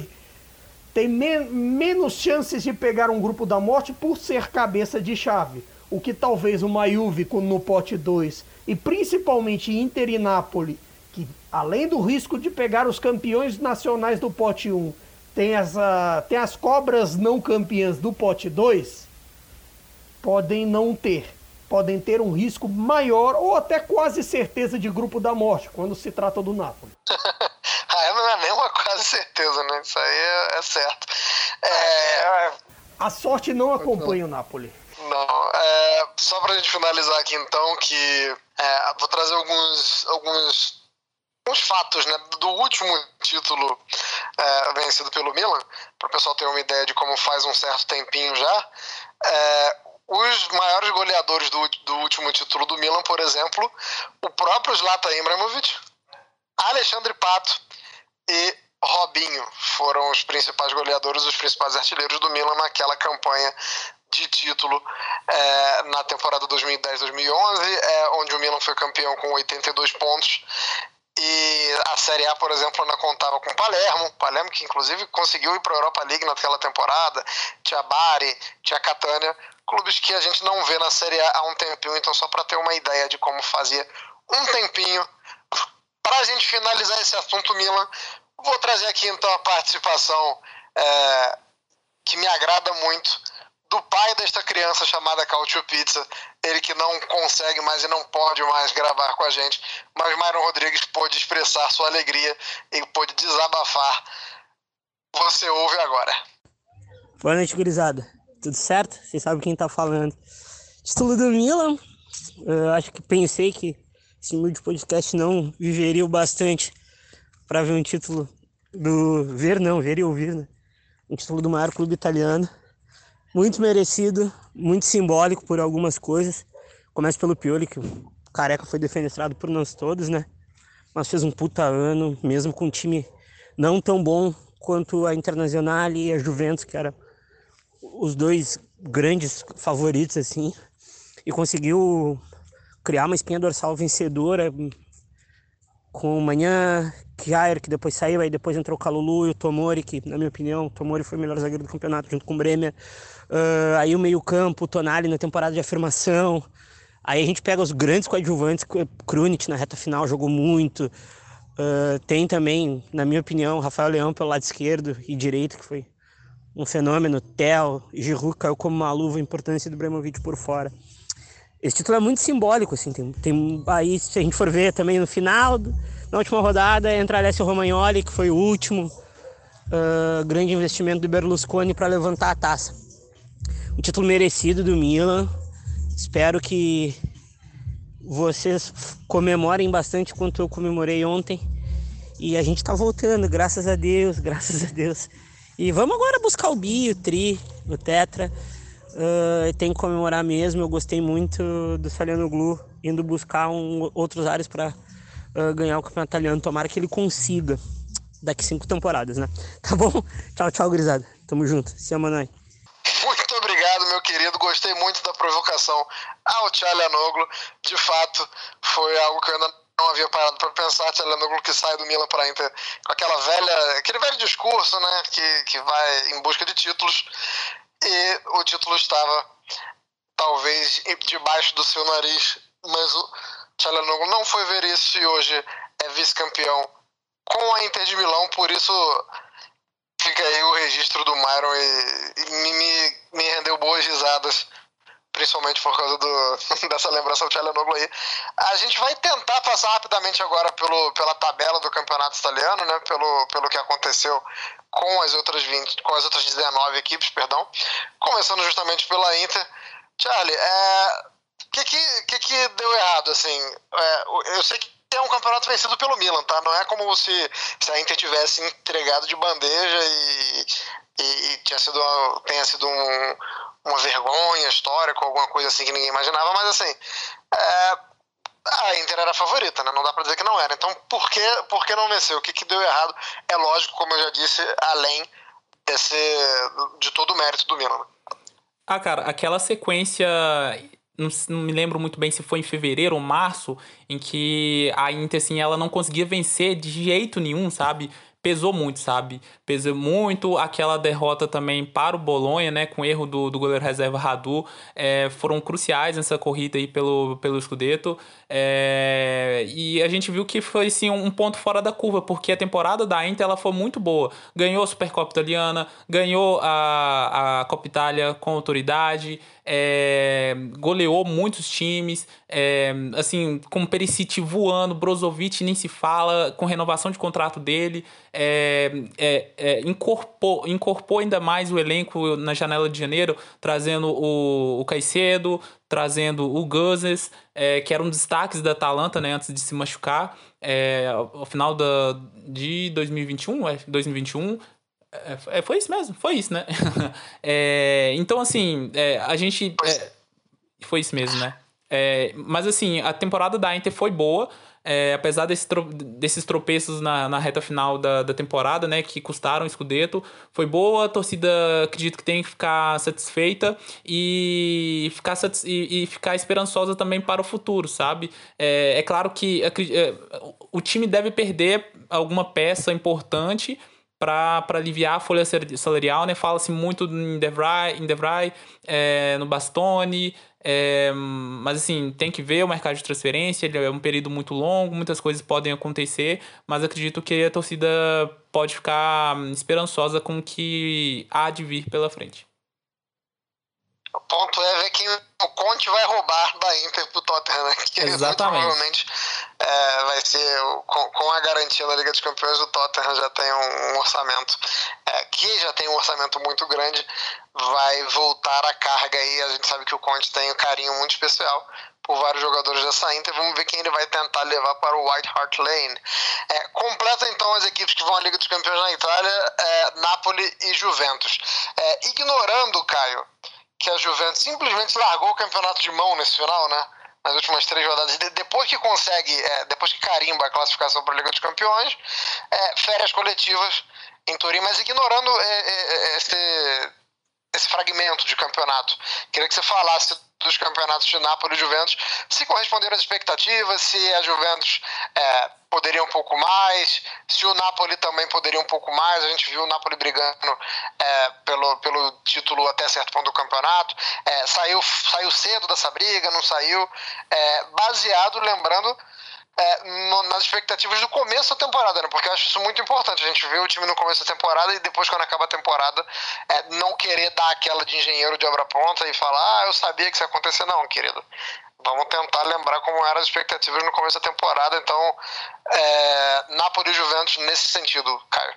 tem me menos chances de pegar um grupo da morte por ser cabeça de chave. O que talvez uma Juve no pote 2 e principalmente Inter e Napoli, que além do risco de pegar os campeões nacionais do pote 1, tem as, uh, tem as cobras não campeãs do pote 2, podem não ter podem ter um risco maior ou até quase certeza de grupo da morte quando se trata do Napoli. ah, não é nem uma quase certeza, né? Isso aí é, é certo. É... A sorte não acompanha o Napoli. Não, é, só pra gente finalizar aqui então, que é, vou trazer alguns, alguns, alguns fatos né, do último título é, vencido pelo Milan, para o pessoal ter uma ideia de como faz um certo tempinho já. É, os maiores goleadores do, do último título do Milan, por exemplo, o próprio Zlatan Ibrahimovic, Alexandre Pato e Robinho foram os principais goleadores, os principais artilheiros do Milan naquela campanha de título é, na temporada 2010-2011, é, onde o Milan foi campeão com 82 pontos. E a Série A, por exemplo, ainda contava com Palermo, Palermo que inclusive conseguiu ir para a Europa League naquela temporada, tinha Bari, tinha Catania, clubes que a gente não vê na Série A há um tempinho, então só para ter uma ideia de como fazia um tempinho. Para a gente finalizar esse assunto Milan, vou trazer aqui então a participação é, que me agrada muito do pai desta criança chamada Cautio Pizza, ele que não consegue mais e não pode mais gravar com a gente, mas Myron Rodrigues pôde expressar sua alegria e pôde desabafar. Você ouve agora. Boa noite, gurizada. Tudo certo? Vocês sabem quem tá falando. Título do Milan. Eu acho que pensei que esse de podcast não viveria o bastante para ver um título do ver não, ver e ouvir, né? Um título do maior clube italiano. Muito merecido, muito simbólico por algumas coisas. Começa pelo Pioli, que o Careca foi defenestrado por nós todos, né? Mas fez um puta ano, mesmo com um time não tão bom quanto a Internacional e a Juventus, que era os dois grandes favoritos, assim, e conseguiu criar uma espinha dorsal vencedora com o Manhã, Kjaer, que depois saiu, aí depois entrou o Calulu e o Tomori, que, na minha opinião, o Tomori foi o melhor zagueiro do campeonato, junto com o Bremer. Uh, aí o meio-campo, Tonali na temporada de afirmação. Aí a gente pega os grandes coadjuvantes, Krunic na reta final jogou muito. Uh, tem também, na minha opinião, Rafael Leão pelo lado esquerdo e direito, que foi um fenômeno. Tel, Giroud caiu como uma luva, a importância do Bremovic por fora. Esse título é muito simbólico, assim, tem, tem aí, se a gente for ver também no final, na última rodada, entra Alessio Romagnoli, que foi o último uh, grande investimento do Berlusconi para levantar a taça. Um título merecido do Milan. Espero que vocês comemorem bastante quanto eu comemorei ontem. E a gente tá voltando, graças a Deus, graças a Deus. E vamos agora buscar o Bi, o Tri, o Tetra. Uh, tem que comemorar mesmo. Eu gostei muito do Saliano Glu indo buscar um, outros áreas para uh, ganhar o campeonato italiano. Tomara que ele consiga daqui cinco temporadas, né? Tá bom? Tchau, tchau, gurizada. Tamo junto. Se ama. Obrigado, meu querido. Gostei muito da provocação ao Tchalianoglu. De fato, foi algo que eu ainda não havia parado para pensar, Tchalanoglu que sai do Milan para Inter com aquela velha, aquele velho discurso, né, que, que vai em busca de títulos e o título estava talvez debaixo do seu nariz, mas o Tchalanoglu não foi ver isso e hoje é vice-campeão com a Inter de Milão, por isso fica aí o registro do Myron e, e me, me rendeu boas risadas principalmente por causa do, dessa lembrança do Tchalanoglu aí. A gente vai tentar passar rapidamente agora pelo, pela tabela do campeonato italiano, né, pelo, pelo que aconteceu com as outras 20, com as outras 19 equipes, perdão, começando justamente pela Inter. Charlie, é, o que, que, que, que deu errado, assim? É, eu sei que é um campeonato vencido pelo Milan, tá? Não é como se, se a Inter tivesse entregado de bandeja e, e, e tinha sido, tenha sido um, uma vergonha histórica, alguma coisa assim que ninguém imaginava, mas assim, é, a Inter era a favorita, né? Não dá pra dizer que não era. Então, por que, por que não venceu? O que, que deu errado? É lógico, como eu já disse, além desse, de todo o mérito do Milan. Né? Ah, cara, aquela sequência não, não, me lembro muito bem se foi em fevereiro ou março, em que a Inter, assim, ela não conseguia vencer de jeito nenhum, sabe? pesou muito, sabe? Pesou muito aquela derrota também para o Bolonha, né? Com erro do, do goleiro reserva Radu. É, foram cruciais nessa corrida aí pelo, pelo Scudetto. É, e a gente viu que foi sim um ponto fora da curva, porque a temporada da Inter ela foi muito boa. Ganhou a Supercopa Italiana, ganhou a, a Copa Itália com autoridade, é, goleou muitos times, é, assim, com Perisic voando, Brozovic nem se fala, com renovação de contrato dele, é, é, é, incorporou, incorporou ainda mais o elenco na janela de janeiro, trazendo o, o Caicedo, trazendo o Guzes, é, que era um destaques da Atalanta, né, antes de se machucar, é, ao final da, de 2021, é, 2021, é, é, foi isso mesmo, foi isso, né? é, então, assim, é, a gente. É, foi isso mesmo, né? É, mas, assim, a temporada da Inter foi boa. É, apesar desse tro desses tropeços na, na reta final da, da temporada, né, que custaram o Scudetto, foi boa, a torcida acredito que tem que ficar satisfeita e ficar, satis e, e, ficar esperançosa também para o futuro, sabe? É, é claro que é, o time deve perder alguma peça importante, para aliviar a folha salarial, né? Fala-se muito em DeVry, em DeVry é, no Bastoni, é, mas assim, tem que ver o mercado de transferência, ele é um período muito longo, muitas coisas podem acontecer, mas acredito que a torcida pode ficar esperançosa com o que há de vir pela frente. O ponto é ver quem o Conte vai roubar da Inter pro Tottenham, né? Que Exatamente. provavelmente é, vai ser com, com, a garantia da Liga dos Campeões, o Tottenham já tem um, um orçamento é, que já tem um orçamento muito grande, vai voltar a carga aí. A gente sabe que o Conte tem um carinho muito especial por vários jogadores dessa Inter. Vamos ver quem ele vai tentar levar para o White Hart Lane. É, completa então as equipes que vão à Liga dos Campeões na Itália, é, Napoli e Juventus. É, ignorando, Caio, que a Juventus simplesmente largou o campeonato de mão nesse final, né? Nas últimas três rodadas. depois que consegue, é, depois que carimba a classificação para a Liga dos Campeões, é, férias coletivas em Turim, mas ignorando é, esse, esse fragmento de campeonato. Queria que você falasse dos campeonatos de Nápoles e Juventus, se corresponderam às expectativas, se a Juventus é, poderia um pouco mais, se o Napoli também poderia um pouco mais. A gente viu o Napoli brigando é, pelo, pelo título até certo ponto do campeonato. É, saiu, saiu cedo dessa briga, não saiu. É, baseado, lembrando, é, no, nas expectativas do começo da temporada, né? Porque eu acho isso muito importante. A gente vê o time no começo da temporada e depois, quando acaba a temporada, é, não querer dar aquela de engenheiro de obra pronta e falar, ah, eu sabia que isso ia acontecer. Não, querido. Vamos tentar lembrar como eram as expectativas no começo da temporada. Então, é, Napoli e Juventus nesse sentido, Caio.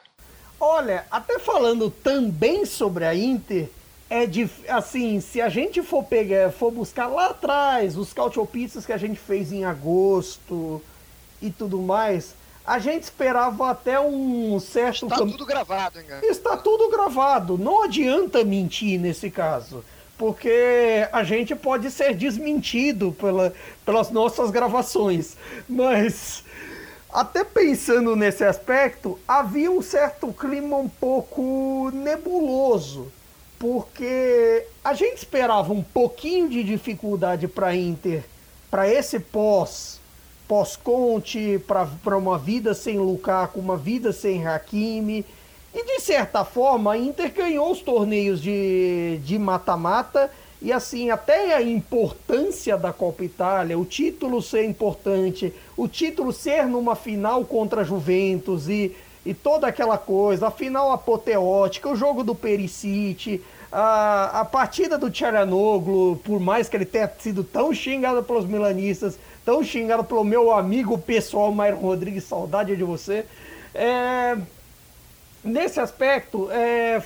Olha, até falando também sobre a Inter, é de, assim, se a gente for pegar, for buscar lá atrás os cautiopistas que a gente fez em agosto, e tudo mais, a gente esperava até um certo. Está tudo gravado, hein, Está tudo gravado. Não adianta mentir nesse caso. Porque a gente pode ser desmentido pela, pelas nossas gravações. Mas, até pensando nesse aspecto, havia um certo clima um pouco nebuloso. Porque a gente esperava um pouquinho de dificuldade para Inter, para esse pós pós-Conte, para uma vida sem Lukaku, uma vida sem Hakimi. E de certa forma, a Inter ganhou os torneios de mata-mata. E assim, até a importância da Copa Itália, o título ser importante, o título ser numa final contra a Juventus e, e toda aquela coisa, a final apoteótica, o jogo do Perisic, a, a partida do Tcharanoglu, por mais que ele tenha sido tão xingado pelos milanistas, tão xingado pelo meu amigo pessoal Mairo Rodrigues, saudade de você. É, nesse aspecto, é,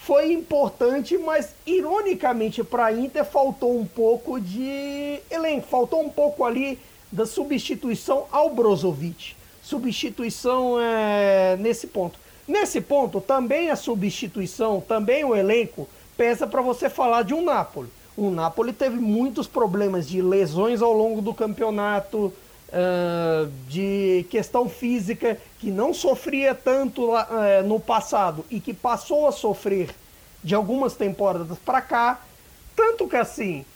foi importante, mas ironicamente para a Inter faltou um pouco de elenco, faltou um pouco ali da substituição ao Brozovic. Substituição é, nesse ponto. Nesse ponto, também a substituição, também o elenco, pesa para você falar de um Napoli. O Napoli teve muitos problemas de lesões ao longo do campeonato, uh, de questão física, que não sofria tanto uh, no passado e que passou a sofrer de algumas temporadas para cá. Tanto que, assim,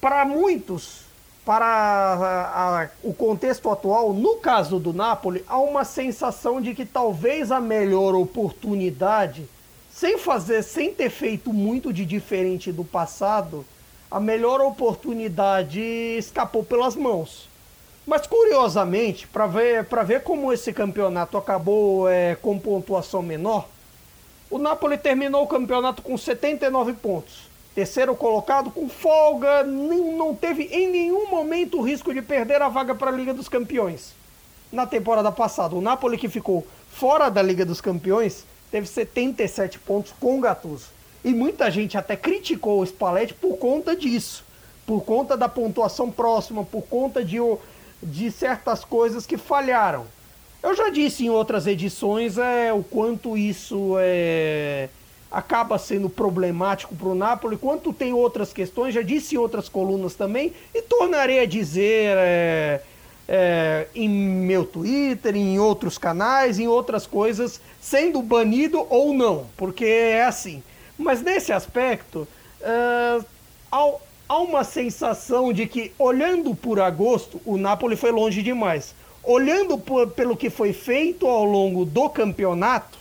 para muitos, para o contexto atual, no caso do Napoli, há uma sensação de que talvez a melhor oportunidade sem fazer, sem ter feito muito de diferente do passado, a melhor oportunidade escapou pelas mãos. Mas curiosamente, para ver, ver como esse campeonato acabou é, com pontuação menor, o Napoli terminou o campeonato com 79 pontos. Terceiro colocado com folga, nem, não teve em nenhum momento o risco de perder a vaga para a Liga dos Campeões. Na temporada passada, o Napoli que ficou fora da Liga dos Campeões teve 77 pontos com o Gattuso. E muita gente até criticou o Spalletti por conta disso, por conta da pontuação próxima, por conta de, de certas coisas que falharam. Eu já disse em outras edições é, o quanto isso é, acaba sendo problemático para o Napoli, quanto tem outras questões, já disse em outras colunas também, e tornarei a dizer é, é, em meu Twitter, em outros canais, em outras coisas, sendo banido ou não, porque é assim. Mas nesse aspecto, uh, há, há uma sensação de que, olhando por agosto, o Napoli foi longe demais. Olhando por, pelo que foi feito ao longo do campeonato,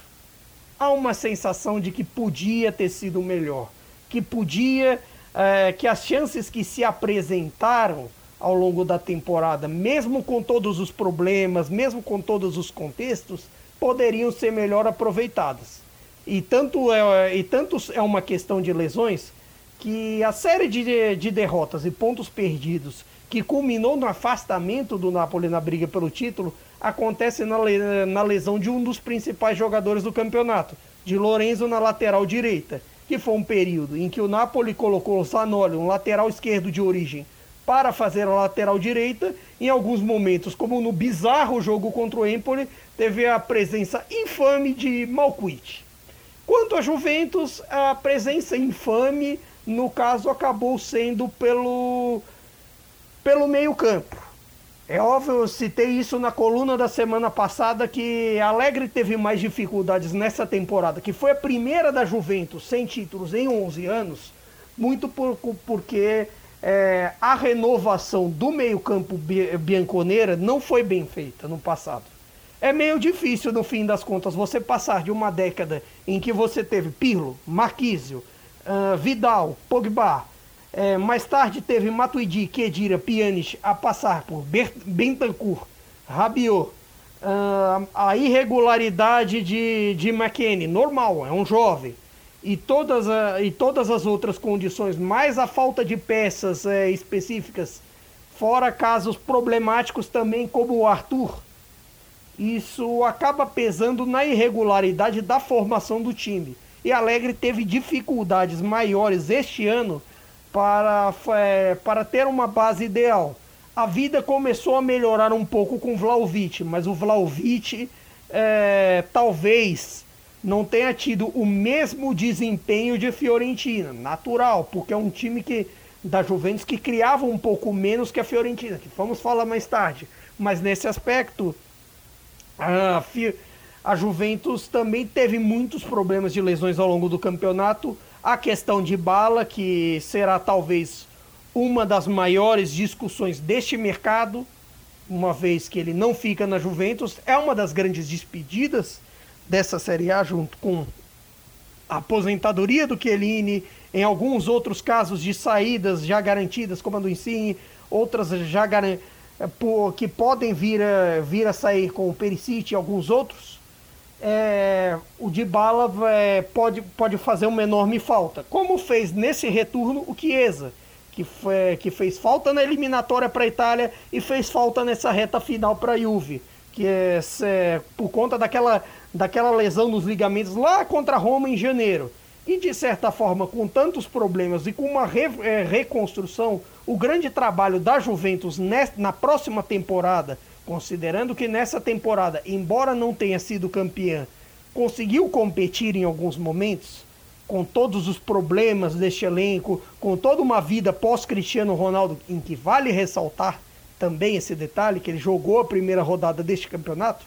há uma sensação de que podia ter sido melhor, que podia, uh, que as chances que se apresentaram ao longo da temporada, mesmo com todos os problemas, mesmo com todos os contextos, poderiam ser melhor aproveitadas. E tanto é, e tanto é uma questão de lesões que a série de, de derrotas e pontos perdidos que culminou no afastamento do Napoli na briga pelo título, acontece na, na lesão de um dos principais jogadores do campeonato, de Lorenzo na lateral direita, que foi um período em que o Napoli colocou o Zanoli, um lateral esquerdo de origem, para fazer a lateral direita. Em alguns momentos, como no bizarro jogo contra o Empoli, teve a presença infame de Malquit. Quanto a Juventus, a presença infame, no caso, acabou sendo pelo, pelo meio-campo. É óbvio, eu citei isso na coluna da semana passada que Alegre teve mais dificuldades nessa temporada, que foi a primeira da Juventus sem títulos em 11 anos, muito por, porque é, a renovação do meio-campo bianconeira não foi bem feita no passado. É meio difícil, no fim das contas, você passar de uma década em que você teve Pirlo, Marquísio, uh, Vidal, Pogba, é, mais tarde teve Matuidi, Kedira, Pjanic a passar por Bentancur, Rabiot, uh, a irregularidade de, de McKennie, normal, é um jovem e todas, a, e todas as outras condições, mais a falta de peças é, específicas, fora casos problemáticos também, como o Arthur, isso acaba pesando na irregularidade da formação do time. E Alegre teve dificuldades maiores este ano para, é, para ter uma base ideal. A vida começou a melhorar um pouco com o Vlaovic, mas o Vlaovic é, talvez não tenha tido o mesmo desempenho de Fiorentina, natural, porque é um time que da Juventus que criava um pouco menos que a Fiorentina, que vamos falar mais tarde. Mas nesse aspecto, a, a Juventus também teve muitos problemas de lesões ao longo do campeonato. A questão de bala, que será talvez uma das maiores discussões deste mercado, uma vez que ele não fica na Juventus, é uma das grandes despedidas dessa Série A, junto com a aposentadoria do Chiellini, em alguns outros casos de saídas já garantidas, como a do Insigne, outras já eh, que podem vir a, vir a sair com o Perisic e alguns outros, é, o Dybala é, pode, pode fazer uma enorme falta. Como fez nesse retorno o Chiesa, que, foi, que fez falta na eliminatória para a Itália e fez falta nessa reta final para a Juve, que é, é por conta daquela daquela lesão nos ligamentos lá contra Roma em janeiro. E de certa forma, com tantos problemas e com uma re, é, reconstrução, o grande trabalho da Juventus na próxima temporada, considerando que nessa temporada, embora não tenha sido campeã, conseguiu competir em alguns momentos, com todos os problemas deste elenco, com toda uma vida pós-Cristiano Ronaldo, em que vale ressaltar também esse detalhe, que ele jogou a primeira rodada deste campeonato,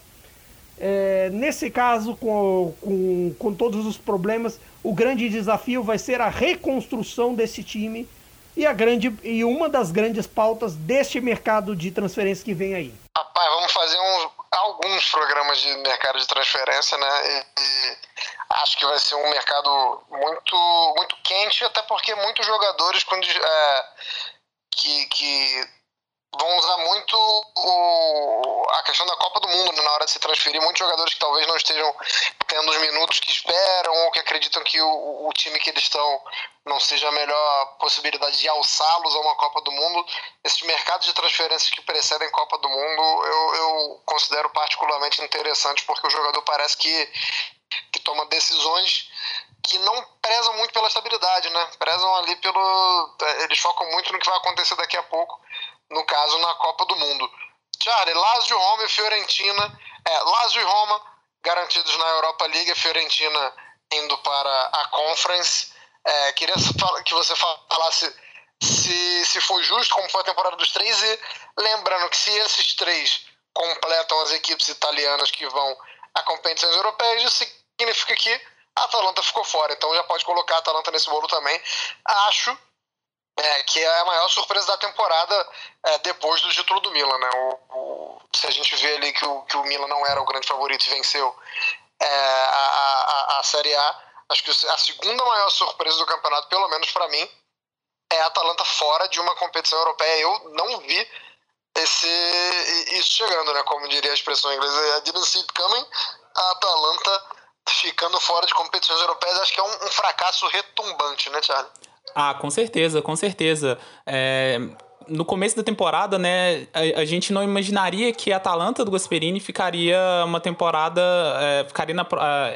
é, nesse caso, com, com, com todos os problemas, o grande desafio vai ser a reconstrução desse time e, a grande, e uma das grandes pautas deste mercado de transferência que vem aí. Rapaz, vamos fazer uns, alguns programas de mercado de transferência, né? E, e acho que vai ser um mercado muito, muito quente, até porque muitos jogadores quando, é, que, que vão usar muito o, a questão da Copa do Mundo né, na hora de se transferir. Muitos jogadores que talvez não estejam tendo os minutos que esperam ou que acreditam que o, o time que eles estão não seja a melhor possibilidade de alçá-los a uma Copa do Mundo. Esses mercados de transferências que precedem Copa do Mundo eu, eu considero particularmente interessantes porque o jogador parece que, que toma decisões que não prezam muito pela estabilidade, né? Prezam ali pelo. Eles focam muito no que vai acontecer daqui a pouco no caso na Copa do Mundo. Charlie, Lazio, Roma e Fiorentina. É, Lazio e Roma garantidos na Europa League, a Fiorentina indo para a Conference. É, queria que você falasse se, se foi justo, como foi a temporada dos três, e lembrando que se esses três completam as equipes italianas que vão a competições europeias, isso significa que a Atalanta ficou fora. Então já pode colocar a Atalanta nesse bolo também. Acho é, que é a maior surpresa da temporada é, depois do título do Milan. Né? O, o, se a gente vê ali que o, que o Milan não era o grande favorito e venceu é, a, a, a Série A, acho que a segunda maior surpresa do campeonato, pelo menos para mim, é a Atalanta fora de uma competição europeia. Eu não vi esse, isso chegando, né? como diria a expressão inglesa, I didn't see it coming. A Atalanta ficando fora de competições europeias, acho que é um, um fracasso retumbante, né, Charlie? Ah, com certeza, com certeza. É, no começo da temporada, né, a, a, gente não imaginaria que a Atalanta do Gasperini ficaria uma temporada, é, ficaria na,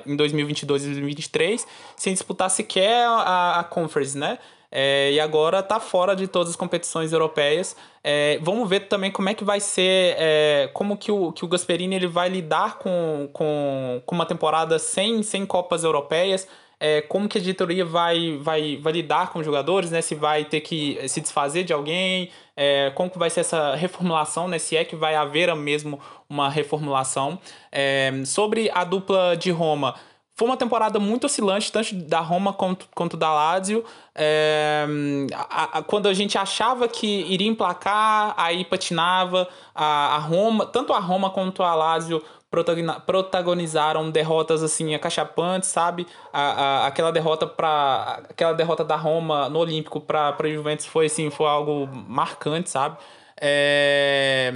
em 2022 e 2023 sem disputar sequer a, a Conference, né? É, e agora está fora de todas as competições europeias. É, vamos ver também como é que vai ser, é, como que o, que o Gasperini ele vai lidar com, com, com uma temporada sem, sem Copas Europeias é, como que a diretoria vai, vai, vai lidar com os jogadores, né? Se vai ter que se desfazer de alguém, é, como que vai ser essa reformulação, né? Se é que vai haver mesmo uma reformulação. É, sobre a dupla de Roma, foi uma temporada muito oscilante, tanto da Roma quanto, quanto da Lazio. É, a, a, quando a gente achava que iria emplacar, aí patinava. A, a Roma, tanto a Roma quanto a Lazio protagonizaram derrotas assim acachapantes, sabe? A, a, aquela derrota para aquela derrota da Roma no Olímpico para para Juventus foi assim, foi algo marcante, sabe? É,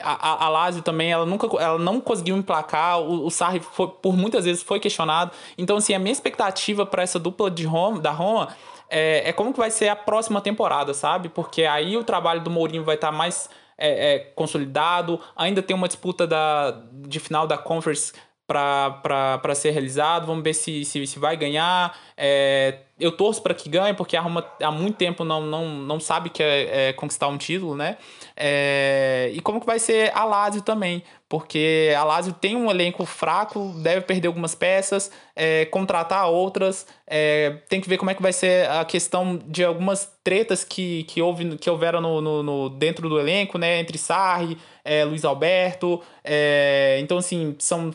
a, a Lazio também, ela nunca ela não conseguiu emplacar. O, o Sarri foi, por muitas vezes foi questionado. Então, assim, a minha expectativa para essa dupla de Roma, da Roma é, é como que vai ser a próxima temporada, sabe? Porque aí o trabalho do Mourinho vai estar tá mais é, é, consolidado, ainda tem uma disputa da, de final da Conference para ser realizado. Vamos ver se, se, se vai ganhar. É, eu torço para que ganhe, porque a Roma há muito tempo não, não, não sabe que é, é conquistar um título, né? É, e como que vai ser a Lazio também, porque a Lazio tem um elenco fraco, deve perder algumas peças, é, contratar outras, é, tem que ver como é que vai ser a questão de algumas tretas que, que, houve, que houveram no, no, no dentro do elenco, né? Entre Sarri, é, Luiz Alberto. É, então, assim, são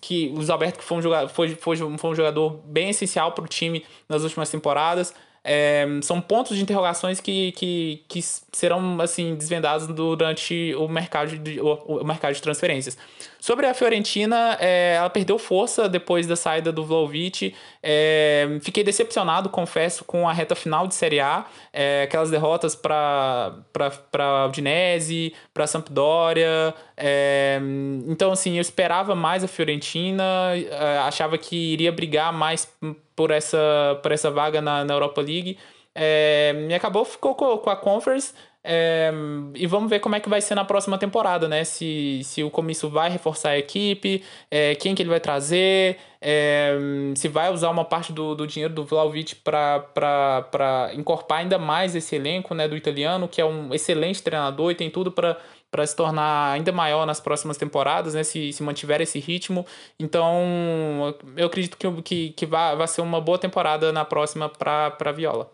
que Luiz Alberto que foi um jogador, foi, foi, foi um jogador bem essencial para o time nas últimas temporadas. É, são pontos de interrogações que, que, que serão assim desvendados durante o mercado de, o, o mercado de transferências. Sobre a Fiorentina, é, ela perdeu força depois da saída do Vlaovic. É, fiquei decepcionado, confesso, com a reta final de Série A. É, aquelas derrotas para para Udinese, para Sampdoria. É, então, assim, eu esperava mais a Fiorentina. É, achava que iria brigar mais por essa, por essa vaga na, na Europa League. É, e acabou, ficou com a Conference. É, e vamos ver como é que vai ser na próxima temporada, né? Se, se o comício vai reforçar a equipe, é, quem que ele vai trazer, é, se vai usar uma parte do, do dinheiro do Vlaovic para encorpar ainda mais esse elenco né, do italiano, que é um excelente treinador e tem tudo para para se tornar ainda maior nas próximas temporadas, né? Se, se mantiver esse ritmo. Então, eu acredito que, que, que vai, vai ser uma boa temporada na próxima para Viola.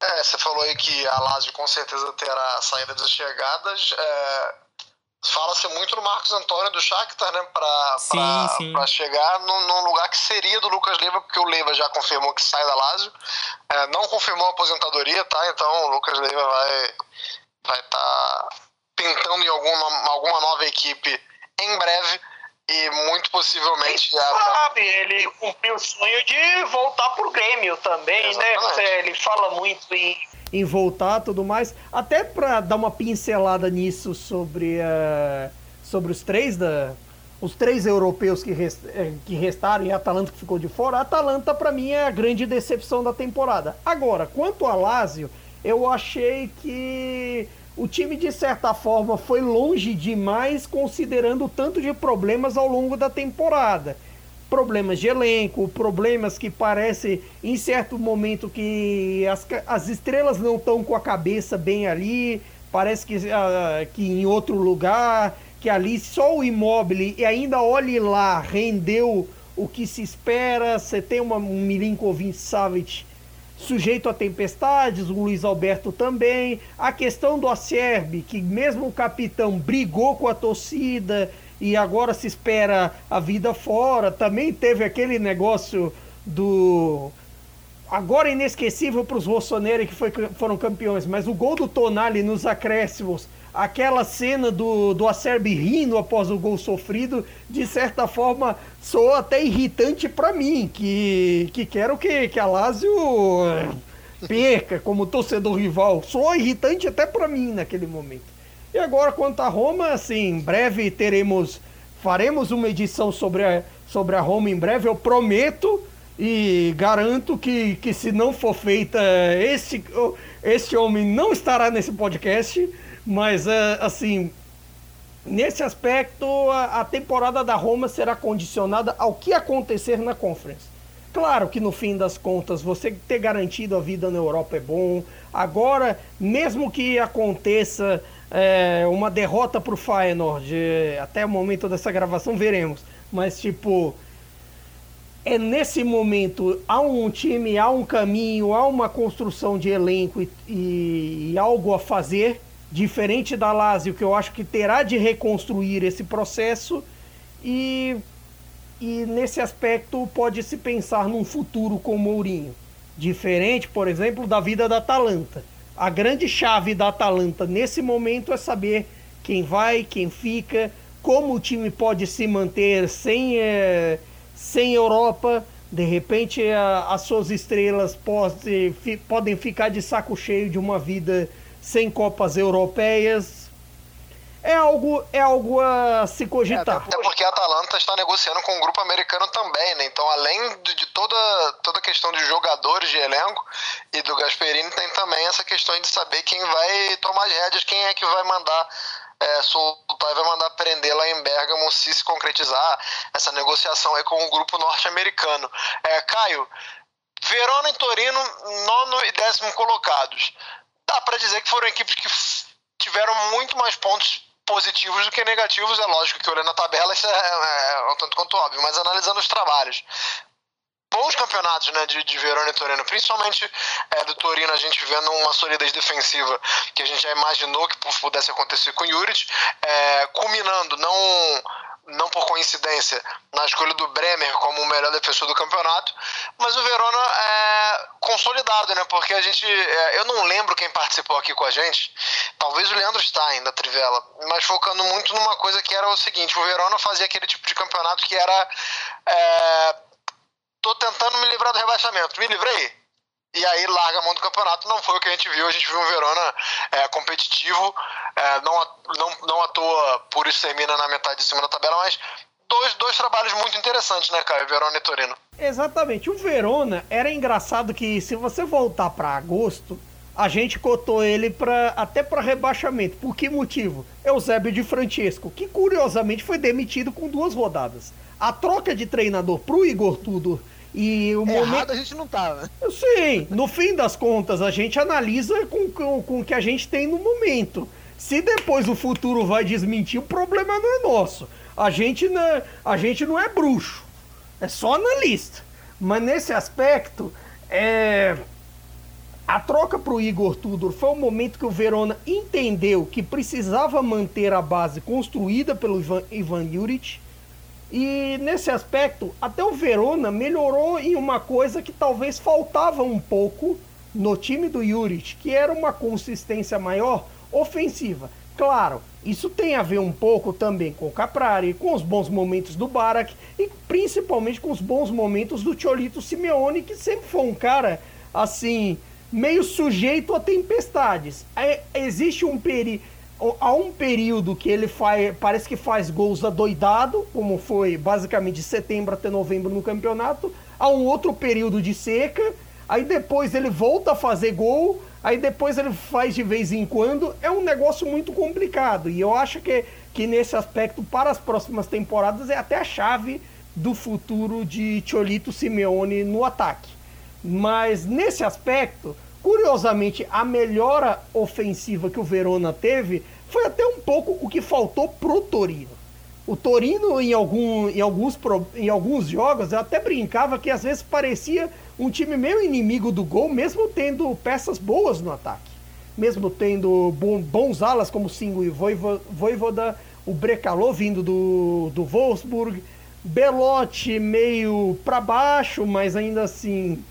É, você falou aí que a Lazio com certeza terá saída das chegadas. É, Fala-se muito no Marcos Antônio do Shakhtar, né? Para chegar num, num, lugar que seria do Lucas Leiva, porque o Leiva já confirmou que sai da Lazio. É, não confirmou a aposentadoria, tá? Então o Lucas Leiva vai vai estar tá pintando em alguma, alguma nova equipe em breve e muito possivelmente Quem sabe ele cumpriu o sonho de voltar pro Grêmio também, né? Exatamente. né? Ele fala muito em em voltar tudo mais, até para dar uma pincelada nisso sobre uh, sobre os três da os três europeus que, rest, eh, que restaram e a Atalanta que ficou de fora, a Atalanta para mim é a grande decepção da temporada. Agora, quanto a Lazio, eu achei que o time de certa forma foi longe demais considerando o tanto de problemas ao longo da temporada. Problemas de elenco, problemas que parece em certo momento que as, as estrelas não estão com a cabeça bem ali, parece que, uh, que em outro lugar, que ali só o imóvel e ainda olhe lá rendeu o que se espera. Você tem uma, um Milinkovic Savic sujeito a tempestades, o Luiz Alberto também. A questão do Acerbi, que mesmo o capitão brigou com a torcida e agora se espera a vida fora. Também teve aquele negócio do. Agora inesquecível para os Rossoneri que foi, foram campeões, mas o gol do Tonali nos acréscimos aquela cena do, do Acerbi rindo após o gol sofrido, de certa forma, soou até irritante para mim, que, que quero que, que a Lazio perca como torcedor rival. Soou irritante até para mim naquele momento. E agora, quanto a Roma, assim, em breve teremos, faremos uma edição sobre a, sobre a Roma em breve, eu prometo E garanto que, que se não for feita, este, este homem não estará nesse podcast. Mas, é, assim, nesse aspecto, a, temporada da Roma será condicionada ao que acontecer na Conference. Claro que no fim das contas você ter garantido a vida na Europa é bom. Agora, mesmo que aconteça é, uma derrota para o Feyenoord, até o momento dessa gravação veremos. Mas tipo, é nesse momento há um time, há um caminho, há uma construção de elenco e, e, e algo a fazer diferente da Lazio, que eu acho que terá de reconstruir esse processo e e nesse aspecto pode-se pensar num futuro com Mourinho. Diferente, por exemplo, da vida da Atalanta. A grande chave da Atalanta nesse momento é saber quem vai, quem fica, como o time pode se manter sem, é, sem Europa. De repente, a, as suas estrelas pode, fi, podem ficar de saco cheio de uma vida sem Copas Europeias é algo, é algo a se cogitar. É, até porque a Atalanta está negociando com o um grupo americano também, né? Então, além de, toda, toda a questão de jogadores de elenco e do Gasperini, tem também essa questão de saber quem vai tomar as rédeas, quem é que vai mandar é, soltar e vai mandar prender lá em Bergamo se se concretizar essa negociação aí com o grupo norte-americano. É, Caio, Verona e Torino, nono e décimo colocados. Dá para dizer que foram equipes que tiveram muito mais pontos positivos do que negativos. É lógico que olhando a tabela isso é, é, é um tanto quanto óbvio, mas analisando os trabalhos. Bons campeonatos né, de, de Verona e Torino, principalmente é, do Torino, a gente vendo uma solidez defensiva que a gente já imaginou que pudesse acontecer com o Juric, é, culminando não não por coincidência, na escolha do Bremer como o melhor defensor do campeonato, mas o Verona é consolidado, né? Porque a gente, é, eu não lembro quem participou aqui com a gente, talvez o Leandro Stein da Trivela, mas focando muito numa coisa que era o seguinte: o Verona fazia aquele tipo de campeonato que era é, tô tentando me livrar do rebaixamento, me livrei, e aí larga a mão do campeonato. Não foi o que a gente viu. A gente viu um Verona é, competitivo, é, não, não, não à toa, por isso termina na metade de cima da tabela, mas dois, dois trabalhos muito interessantes, né, Caio? Verona e Torino. Exatamente. O Verona era engraçado que se você voltar para agosto, a gente cotou ele pra, até para rebaixamento. Por que motivo? Eusébio de Francesco, que curiosamente foi demitido com duas rodadas. A troca de treinador pro Igor Tudor e o Errado momento... a gente não tá, né? Sim, no fim das contas, a gente analisa com, com, com o que a gente tem no momento. Se depois o futuro vai desmentir, o problema não é nosso. A gente não, é, a gente não é bruxo. É só analista. Mas nesse aspecto, é... a troca para o Igor Tudor foi o momento que o Verona entendeu que precisava manter a base construída pelo Ivan, Ivan Juric e nesse aspecto, até o Verona melhorou em uma coisa que talvez faltava um pouco no time do Juric, que era uma consistência maior ofensiva. Claro, isso tem a ver um pouco também com o Caprari, com os bons momentos do Barak e principalmente com os bons momentos do Cholito Simeone, que sempre foi um cara assim, meio sujeito a tempestades. É, existe um perigo há um período que ele faz, parece que faz gols adoidado, como foi basicamente de setembro até novembro no campeonato. Há um outro período de seca, aí depois ele volta a fazer gol, aí depois ele faz de vez em quando. É um negócio muito complicado e eu acho que, que nesse aspecto, para as próximas temporadas, é até a chave do futuro de Cholito Simeone no ataque. Mas nesse aspecto, Curiosamente, a melhora ofensiva que o Verona teve foi até um pouco o que faltou pro Torino. O Torino, em, algum, em, alguns, em alguns jogos, eu até brincava que às vezes parecia um time meio inimigo do gol, mesmo tendo peças boas no ataque. Mesmo tendo bons alas como Singo e Voivoda, o Brecalô vindo do, do Wolfsburg, Belotti meio para baixo, mas ainda assim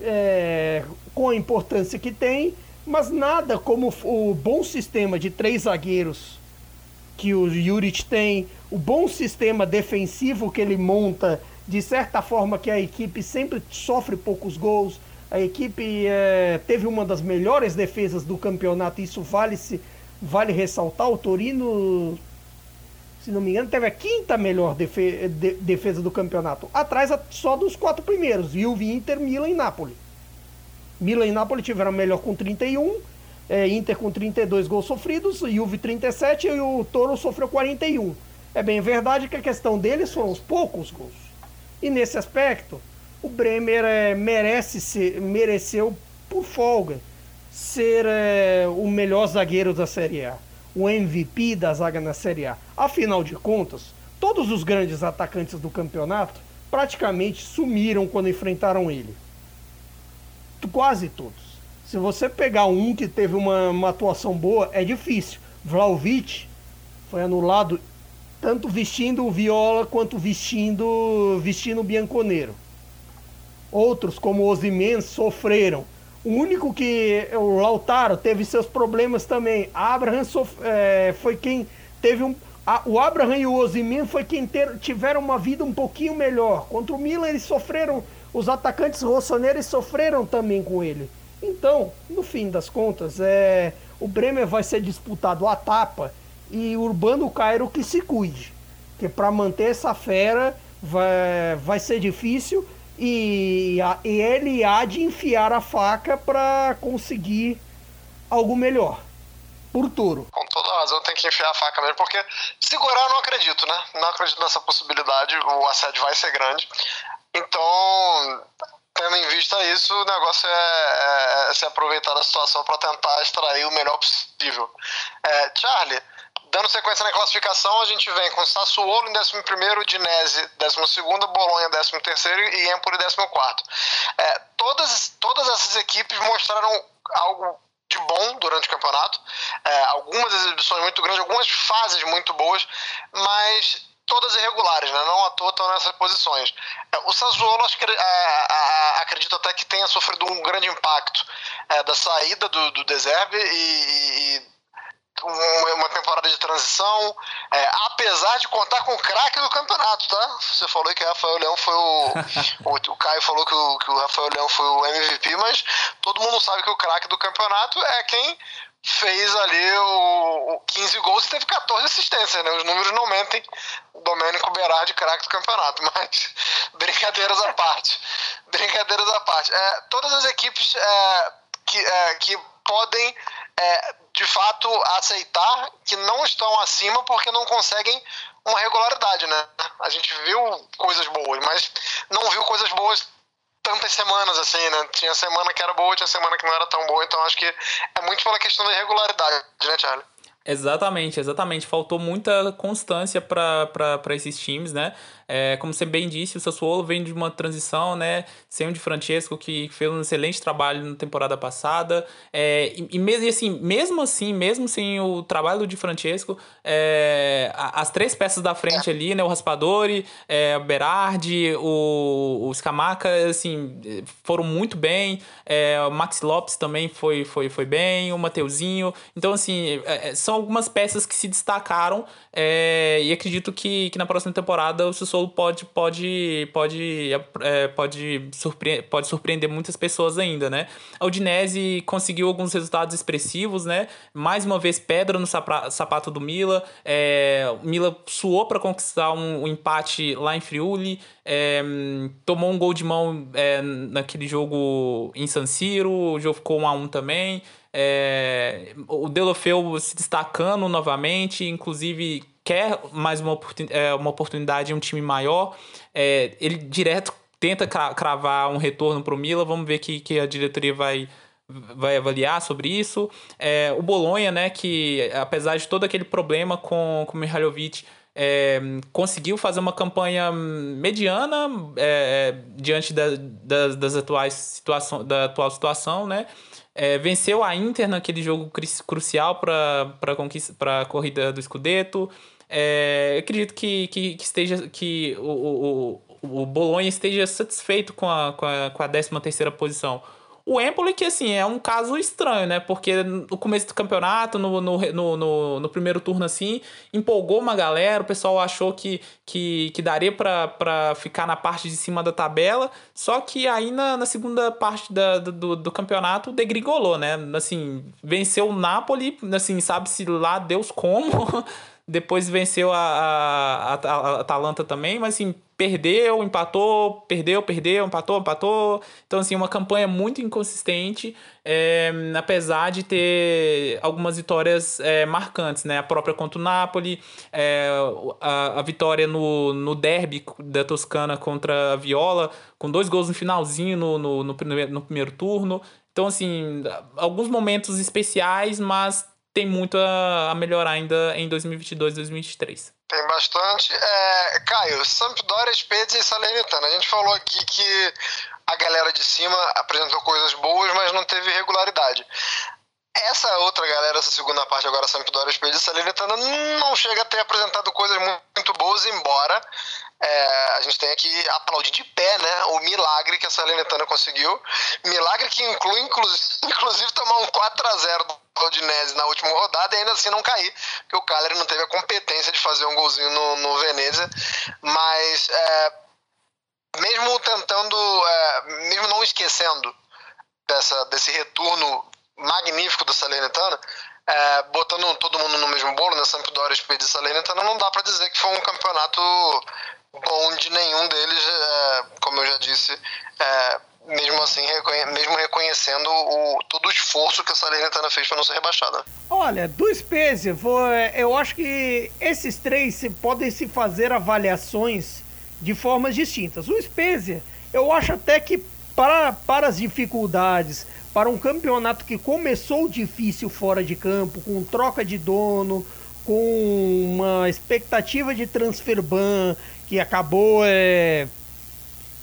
é, com a importância que tem, mas nada como o bom sistema de três zagueiros que o Juric tem, o bom sistema defensivo que ele monta, de certa forma que a equipe sempre sofre poucos gols. A equipe é, teve uma das melhores defesas do campeonato, isso vale se vale ressaltar. O Torino Se não me engano, teve a quinta melhor defe de defesa do campeonato. Atrás só dos quatro primeiros: Juve, Inter, Milan e Napoli. Milan e Napoli tiveram melhor com 31, é, Inter com 32 gols sofridos, Juve 37 e o Toro sofreu 41. É bem verdade que a questão deles foram os poucos gols. E nesse aspecto, o Bremer é, merece ser, mereceu por folga ser é, o melhor zagueiro da Série A, o MVP da zaga na Série A. Afinal de contas, todos os grandes atacantes do campeonato praticamente sumiram quando enfrentaram ele. Quase todos. Se você pegar um que teve uma, uma atuação boa, é difícil. Vlaovic foi anulado tanto vestindo o Viola quanto vestindo vestindo o Bianconeiro. Outros, como o Ozyman, sofreram. O único que o Lautaro teve seus problemas também. Abraham sof, é, foi quem teve um a, o Abraham e o Ozyman foi quem ter, tiveram uma vida um pouquinho melhor. Contra o Milan eles sofreram, os atacantes rossoneiros sofreram também com ele. Então, no fim das contas, é, o Bremer vai ser disputado a tapa e Urbano Cairo que se cuide. Que para manter essa fera vai, vai ser difícil e, e ele há de enfiar a faca para conseguir algo melhor. Por Toro. Com toda razão tem que enfiar a faca mesmo, porque segurar eu não acredito, né? Não acredito nessa possibilidade, o assédio vai ser grande. Então, tendo em vista isso, o negócio é, é, é se aproveitar da situação para tentar extrair o melhor possível. É, Charlie, Dando sequência na classificação, a gente vem com Sassuolo em 11º, Dinese 12º, Bolonha 13º e Empoli 14º. É, todas, todas essas equipes mostraram algo de bom durante o campeonato, é, algumas exibições muito grandes, algumas fases muito boas, mas todas irregulares, né? não à toa estão nessas posições. É, o Sassuolo acho que, é, acredito até que tenha sofrido um grande impacto é, da saída do, do Deserve e, e uma temporada de transição, é, apesar de contar com o craque do campeonato, tá? Você falou que o Rafael Leão foi o. o, o, Caio falou que o, que o Rafael Leão foi o MVP, mas todo mundo sabe que o craque do campeonato é quem fez ali o, o 15 gols e teve 14 assistências, né? Os números não mentem. O Domênico Berardi, craque do campeonato, mas brincadeiras à parte. Brincadeiras à parte. É, todas as equipes é, que, é, que podem é, de fato aceitar que não estão acima porque não conseguem uma regularidade, né? A gente viu coisas boas, mas não viu coisas boas tantas semanas assim, né? Tinha semana que era boa, tinha semana que não era tão boa, então acho que é muito pela questão da irregularidade, né, Charlie? Exatamente, exatamente. Faltou muita constância para esses times, né? É, como você bem disse, o Sassuolo vem de uma transição, né? Sem o de Francesco, que fez um excelente trabalho na temporada passada. É, e, e mesmo assim, mesmo assim, mesmo sem o trabalho do Di Francesco, é, as três peças da frente ali, né? O Raspadori, é, o Berardi, o, o Scamaca, assim, foram muito bem. É, o Max Lopes também foi, foi, foi bem, o Mateuzinho. Então, assim, é, é, são algumas peças que se destacaram é, e acredito que, que na próxima temporada o Sissolo pode, pode, pode, é, pode, surpre pode surpreender muitas pessoas ainda, né? A Udinese conseguiu alguns resultados expressivos, né? Mais uma vez, pedra no sapato do Mila. É, o Mila suou para conquistar um, um, empate lá em Friuli. É, tomou um gol de mão é, naquele jogo em San Siro. O jogo ficou 1 a 1 também. É, o Delofeu se destacando novamente, inclusive quer mais uma, oportun, é, uma oportunidade em um time maior. É, ele direto tenta cravar um retorno para o Mila. Vamos ver que, que a diretoria vai, vai avaliar sobre isso. É, o Bolonha, né, que apesar de todo aquele problema com, com o Mihailovic, é, conseguiu fazer uma campanha mediana é, diante da, das, das atuais situação, da atual situação, né? É, venceu a Inter naquele jogo crucial para a corrida do Scudetto. É, acredito que, que, que, esteja que o, o, o Bolonha esteja satisfeito com a, com a, com a 13 terceira posição. O Empoli, que assim, é um caso estranho, né? Porque no começo do campeonato, no, no, no, no, primeiro turno, assim, empolgou uma galera, o pessoal achou que, que, que daria para ficar na parte de cima da tabela, só que aí na, na segunda parte da, do, do campeonato degrigolou, né? Assim, venceu o Napoli, assim, sabe-se lá Deus como, depois venceu a, a, a, a Atalanta também, mas assim, perdeu, empatou, perdeu, perdeu, empatou, empatou. Então, assim, uma campanha muito inconsistente, é, apesar de ter algumas vitórias é, marcantes, né? A própria contra o Napoli, é, a, a vitória no, no derby da Toscana contra a Viola, com dois gols no finalzinho no, no, no, no primeiro turno. Então, assim, alguns momentos especiais, mas tem muito a, melhorar ainda em 2022, 2023. Tem bastante. É, Caio, Sampdoria, Spezia e Salernitana. A gente falou aqui que a galera de cima apresentou coisas boas, mas não teve regularidade. Essa outra galera, essa segunda parte agora, Sampdoria, Spezia e Salernitana, não chega a ter apresentado coisas muito boas, embora é, a gente tenha que aplaudir de pé, né? O milagre que a Salernitana conseguiu. Milagre que inclui, inclusive, tomar um 4 a 0 do Rodinese na última rodada e ainda assim não cair, porque o Cagliari não teve a competência de fazer um golzinho no, no Venezia. Mas, é, mesmo tentando, é, mesmo não esquecendo dessa, desse retorno magnífico do Salernitana, é, botando todo mundo no mesmo bolo, né? Sampdoria, Spezia e Salernitana, não dá para dizer que foi um campeonato bom de nenhum deles, é, como eu já disse, é, mesmo assim, mesmo reconhecendo o, todo o esforço que a Salernitana fez para não ser rebaixada. Olha, do Spezia, eu acho que esses três podem se fazer avaliações de formas distintas. O Spezia, eu acho até que para, para as dificuldades, para um campeonato que começou difícil fora de campo, com troca de dono, com uma expectativa de transfer ban que acabou é,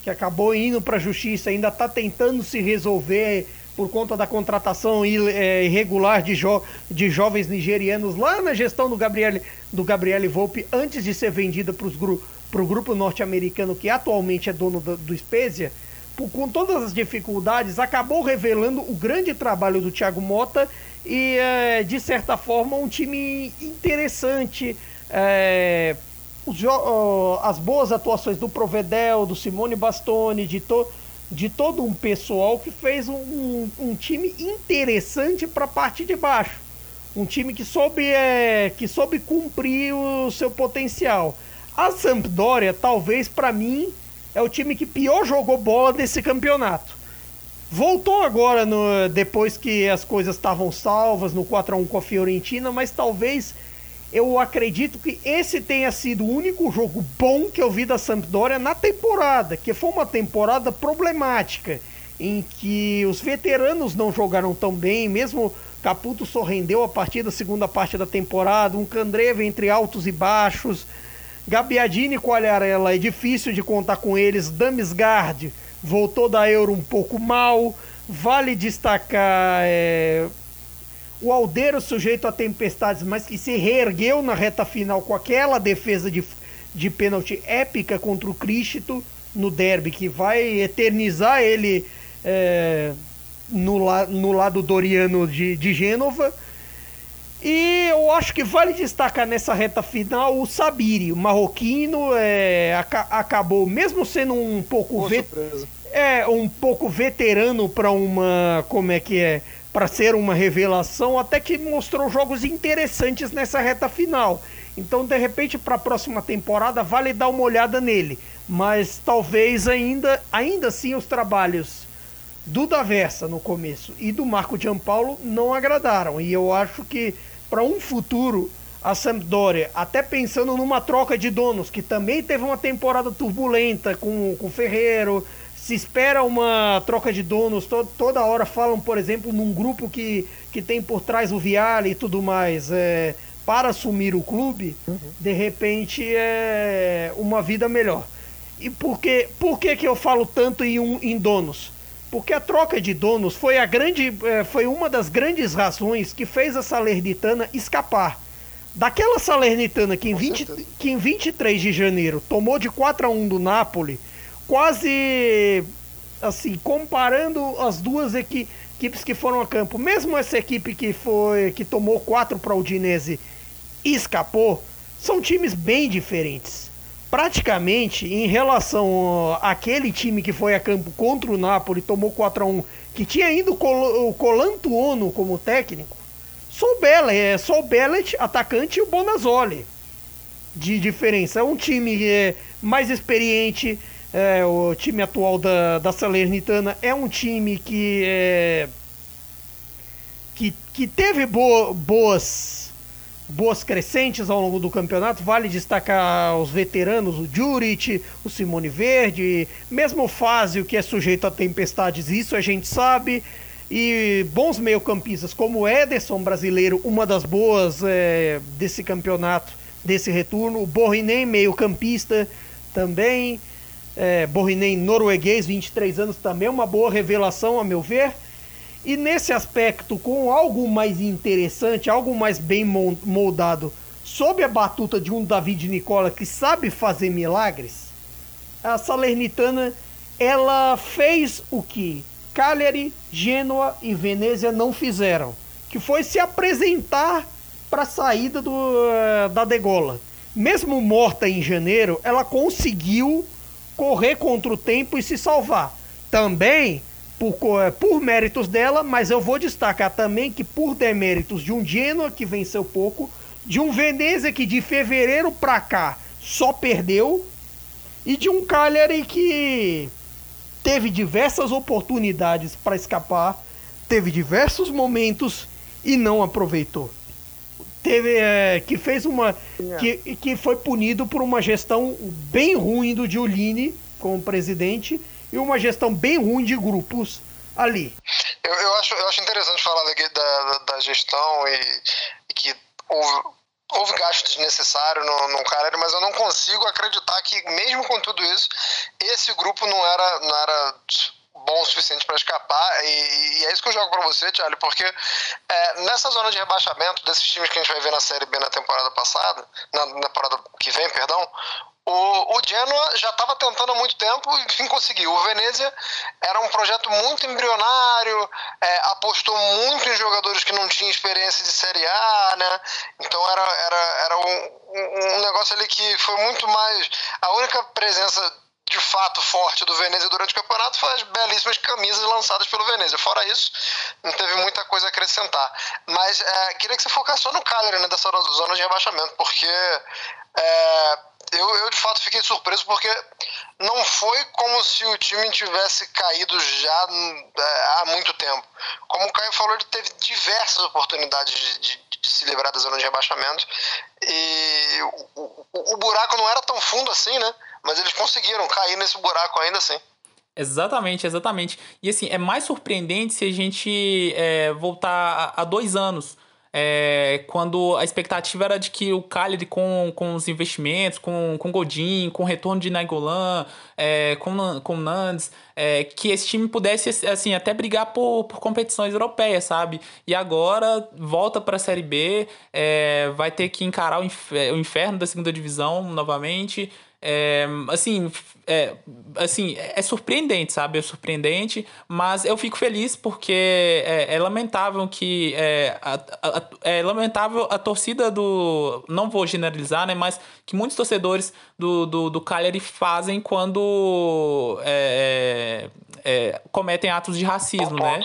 que acabou indo para a justiça, ainda está tentando se resolver por conta da contratação é, irregular de, jo de jovens nigerianos lá na gestão do Gabriel do Gabriele Volpe antes de ser vendida para gru o grupo norte-americano que atualmente é dono do, do Spezia, por, com todas as dificuldades, acabou revelando o grande trabalho do Thiago Mota e, é, de certa forma, um time interessante. É, as boas atuações do Provedel, do Simone Bastoni, de, to, de todo um pessoal que fez um, um, um time interessante para a parte de baixo. Um time que soube, é, que soube cumprir o seu potencial. A Sampdoria, talvez para mim, é o time que pior jogou bola desse campeonato. Voltou agora no, depois que as coisas estavam salvas no 4 a 1 com a Fiorentina, mas talvez eu acredito que esse tenha sido o único jogo bom que eu vi da Sampdoria na temporada, que foi uma temporada problemática, em que os veteranos não jogaram tão bem, mesmo Caputo só rendeu a partir da segunda parte da temporada, um Candreva entre altos e baixos, Gabiadini e Quagliarella é difícil de contar com eles, Damsgaard voltou da Euro um pouco mal, vale destacar é, o Aldeiro sujeito a tempestades, mas que se reergueu na reta final com aquela defesa de, de pênalti épica contra o Cristo no derby, que vai eternizar ele é, no, la, no lado doriano de, de Gênova. E eu acho que vale destacar nessa reta final o Sabiri, o marroquino, é, aca acabou, mesmo sendo um pouco. É, um pouco veterano para uma. Como é que é? Para ser uma revelação, até que mostrou jogos interessantes nessa reta final. Então, de repente, para a próxima temporada, vale dar uma olhada nele. Mas talvez ainda, ainda assim, os trabalhos do Daversa no começo e do Marco Giampaolo não agradaram. E eu acho que para um futuro, a Sampdoria, até pensando numa troca de donos, que também teve uma temporada turbulenta com o Ferreiro, se espera uma troca de donos, to toda hora falam, por exemplo, num grupo que, que tem por trás o Viale e tudo mais, é, para assumir o clube, uhum. de repente é uma vida melhor. E por que, por que, que eu falo tanto em, um, em donos? Porque a troca de donos foi, a grande, é, foi uma das grandes razões que fez a Salernitana escapar. Daquela Salernitana que em, 20, que em 23 de janeiro tomou de 4 a 1 do Napoli, quase assim, comparando as duas equi equipes que foram a campo, mesmo essa equipe que foi que tomou quatro para o Udinese e escapou, são times bem diferentes. Praticamente em relação àquele time que foi a campo contra o Napoli, tomou 4 a 1 que tinha ainda o Colantuono como técnico, só o Bellet, é, só o Bellet, atacante, e o Bonazzoli. de diferença. É um time é, mais experiente, é, o time atual da, da Salernitana é um time que, é, que, que teve bo, boas, boas crescentes ao longo do campeonato. Vale destacar os veteranos, o Juric, o Simone Verde, mesmo o Fázio, que é sujeito a tempestades, isso a gente sabe. E bons meio-campistas como o Ederson, brasileiro, uma das boas é, desse campeonato, desse retorno. O Borrinen, meio-campista também. É, Borrinen, norueguês, 23 anos, também uma boa revelação, a meu ver. E nesse aspecto, com algo mais interessante, algo mais bem moldado, sob a batuta de um David Nicola que sabe fazer milagres, a Salernitana ela fez o que Cagliari, Gênua e Venezia não fizeram, que foi se apresentar para a saída do, uh, da degola. Mesmo morta em janeiro, ela conseguiu correr contra o tempo e se salvar. Também por, eh, por méritos dela, mas eu vou destacar também que por deméritos de um Genoa que venceu pouco, de um Venezia que de fevereiro para cá só perdeu e de um Cagliari que teve diversas oportunidades para escapar, teve diversos momentos e não aproveitou. Teve é, que fez uma que, que foi punido por uma gestão bem ruim do Giulini como presidente e uma gestão bem ruim de grupos ali. Eu, eu, acho, eu acho interessante falar da, da, da gestão e, e que houve, houve gasto desnecessário no, no Caleri, mas eu não consigo acreditar que, mesmo com tudo isso, esse grupo não era, não era bom o suficiente para escapar. E, e, é isso que eu jogo para você, Charlie, porque é, nessa zona de rebaixamento desses times que a gente vai ver na Série B na temporada passada, na, na temporada que vem, perdão, o, o Genoa já estava tentando há muito tempo e enfim conseguiu. O Venezia era um projeto muito embrionário, é, apostou muito em jogadores que não tinham experiência de Série A, né? Então era, era, era um, um negócio ali que foi muito mais. A única presença de fato forte do Venezia durante o campeonato foi as belíssimas camisas lançadas pelo Venezia. Fora isso, não teve muita coisa a acrescentar. Mas é, queria que você focasse só no Cagliari, né, dessa zona de rebaixamento, porque é, eu, eu de fato fiquei surpreso porque não foi como se o time tivesse caído já é, há muito tempo. Como o Caio falou, ele teve diversas oportunidades de, de, de se livrar da zona de rebaixamento e o, o, o, buraco não era tão fundo assim, né? Mas eles conseguiram cair nesse buraco ainda assim. Exatamente, exatamente. E assim, é mais surpreendente se a gente é, voltar a, dois anos é, quando a expectativa era de que o Cagliari com, com os investimentos, com, com Godin, com o retorno de Nainggolan, é, com, com Nandes, é, que esse time pudesse assim até brigar por, por competições europeias, sabe? E agora volta para a Série B, é, vai ter que encarar o, o inferno da segunda divisão novamente. É, assim, é, assim, é surpreendente, sabe? É surpreendente, mas eu fico feliz porque é, é lamentável que. É, a, a, é lamentável a torcida do. Não vou generalizar, né? Mas que muitos torcedores do, do, do Cagliari fazem quando é, é, cometem atos de racismo, né?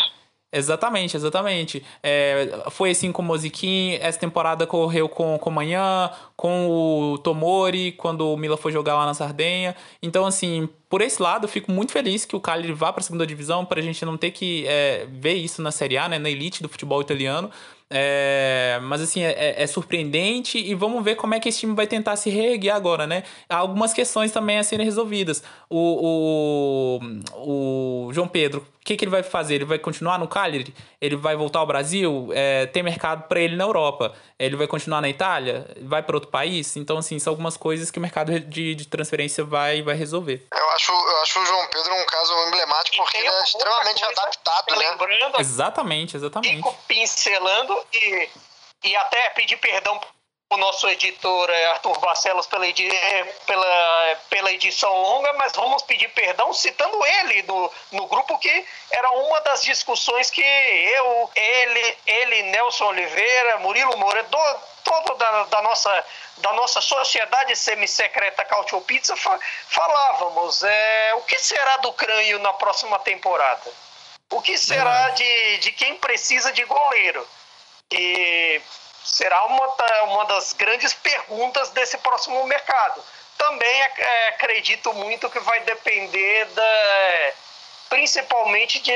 Exatamente, exatamente. É, foi assim com o Moziquim, essa temporada correu com, com o Manhã, com o Tomori, quando o Mila foi jogar lá na Sardenha. Então, assim, por esse lado, eu fico muito feliz que o Cagliari vá para a segunda divisão, para a gente não ter que é, ver isso na Série A, né, na elite do futebol italiano. É, mas assim, é, é, é, surpreendente e vamos ver como é que esse time vai tentar se reerguer agora, né? Há algumas questões também a serem resolvidas. O, o, o João Pedro, o que, que ele vai fazer? Ele vai continuar no Cagliari? Ele vai voltar ao Brasil? É, tem mercado para ele na Europa? Ele vai continuar na Itália? Vai para outro país? Então, assim, são algumas coisas que o mercado de, de transferência vai, vai resolver. Eu acho, eu acho o João Pedro um caso emblemático porque ele é extremamente adaptado, né? Lembrando, exatamente, exatamente. Fico pincelando e, e até pedir perdão o nosso editor é, Arthur Barcelos pela, edi pela, pela edição longa, mas vamos pedir perdão citando ele no, no grupo que era uma das discussões que eu, ele, ele Nelson Oliveira, Murilo Moura, do, todo da, da, nossa, da nossa sociedade semi-secreta Cautio Pizza fa, falávamos. É, o que será do Crânio na próxima temporada? O que será de, de quem precisa de goleiro? E será uma, uma das grandes perguntas desse próximo mercado. Também é, acredito muito que vai depender da, principalmente de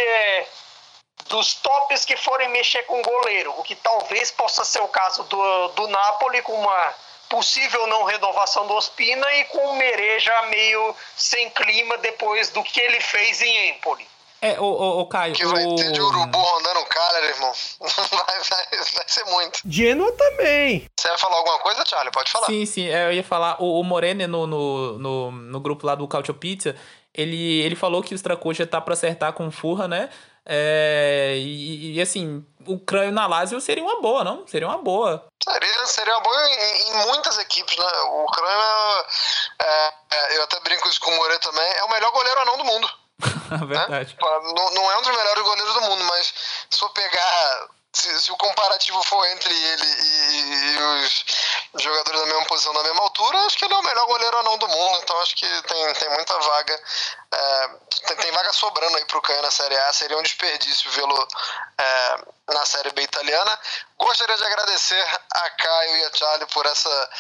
dos tops que forem mexer com o goleiro, o que talvez possa ser o caso do, do Napoli com uma possível não renovação do Ospina e com o Merê já meio sem clima depois do que ele fez em Empoli. É, o, o, o Caio. Que vai ter de urubu rondando o cara, irmão. Vai, vai, vai ser muito. Genoa também. Você vai falar alguma coisa, Charlie? Pode falar. Sim, sim. É, eu ia falar. O, o Morene no, no, no, no, grupo lá do Cautio Pizza, ele, ele falou que o Stracocha tá pra acertar com o Furra, né? É, e, e, assim, o crânio na Lazio seria uma boa, não? Seria uma boa. Seria, seria uma boa em, em muitas equipes, né? O crânio, é, é, eu até brinco isso com o Moreira também, é o melhor goleiro anão do mundo. Verdade. Né? Não, não é um dos melhores goleiros do mundo, mas se for pegar se, se, o comparativo for entre ele e, e, os jogadores da mesma posição, da mesma altura, acho que ele é o melhor goleiro anão do mundo. Então acho que tem, tem muita vaga. É, tem, tem, vaga sobrando aí pro Canha na Série A. Seria um desperdício vê-lo é, na Série B italiana. Gostaria de agradecer a Caio e a Charlie por essa,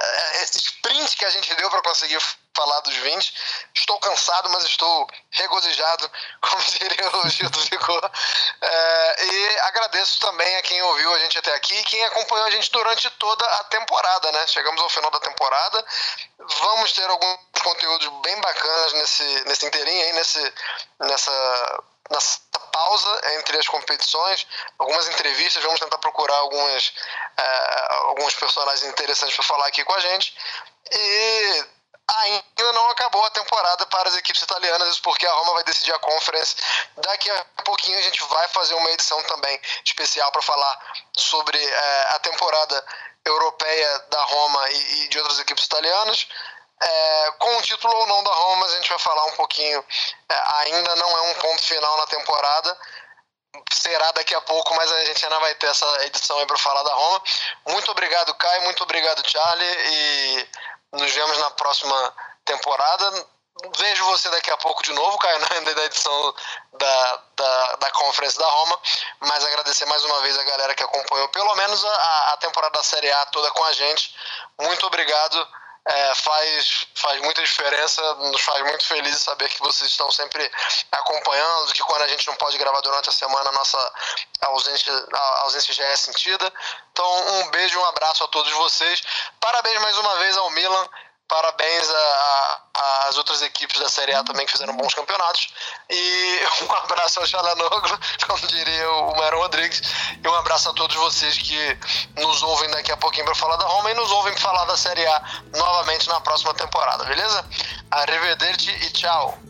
é, esse sprint que a gente deu para conseguir falar dos 20. Estou cansado, mas estou regozijado, como diria o Gildo Vigor. É, e agradeço também a quem ouviu a gente até aqui e quem acompanhou a gente durante toda a temporada, né? Chegamos ao final da temporada. Vamos ter alguns conteúdos bem bacanas nesse, nesse inteirinho aí, nesse, nessa nessa pausa entre as competições, algumas entrevistas, vamos tentar procurar algumas, é, alguns personagens interessantes para falar aqui com a gente. E ainda não acabou a temporada para as equipes italianas, porque a Roma vai decidir a Conference. Daqui a pouquinho a gente vai fazer uma edição também especial para falar sobre é, a temporada europeia da Roma e, e de outras equipes italianas. É, com o título ou não da Roma, a gente vai falar um pouquinho. É, ainda não é um ponto final na temporada, será daqui a pouco, mas a gente ainda vai ter essa edição aí para falar da Roma. Muito obrigado, Caio, muito obrigado, Charlie, e nos vemos na próxima temporada. Vejo você daqui a pouco de novo, Caio, ainda da edição da, da, da Conference da Roma, mas agradecer mais uma vez a galera que acompanhou pelo menos a, a temporada da Série A toda com a gente. Muito obrigado é, faz, faz muita diferença, nos faz muito felizes saber que vocês estão sempre acompanhando, que quando a gente não pode gravar durante a semana, a nossa ausência, a ausência já é sentida. Então, um beijo, um abraço a todos vocês. Parabéns mais uma vez ao Milan Parabéns às outras equipes da Série A também que fizeram bons campeonatos. E um abraço ao Chalanoglu, como diria o Mário Rodrigues. E um abraço a todos vocês que nos ouvem daqui a pouquinho para falar da Roma e nos ouvem falar da Série A novamente na próxima temporada, beleza? Arrivederci e tchau!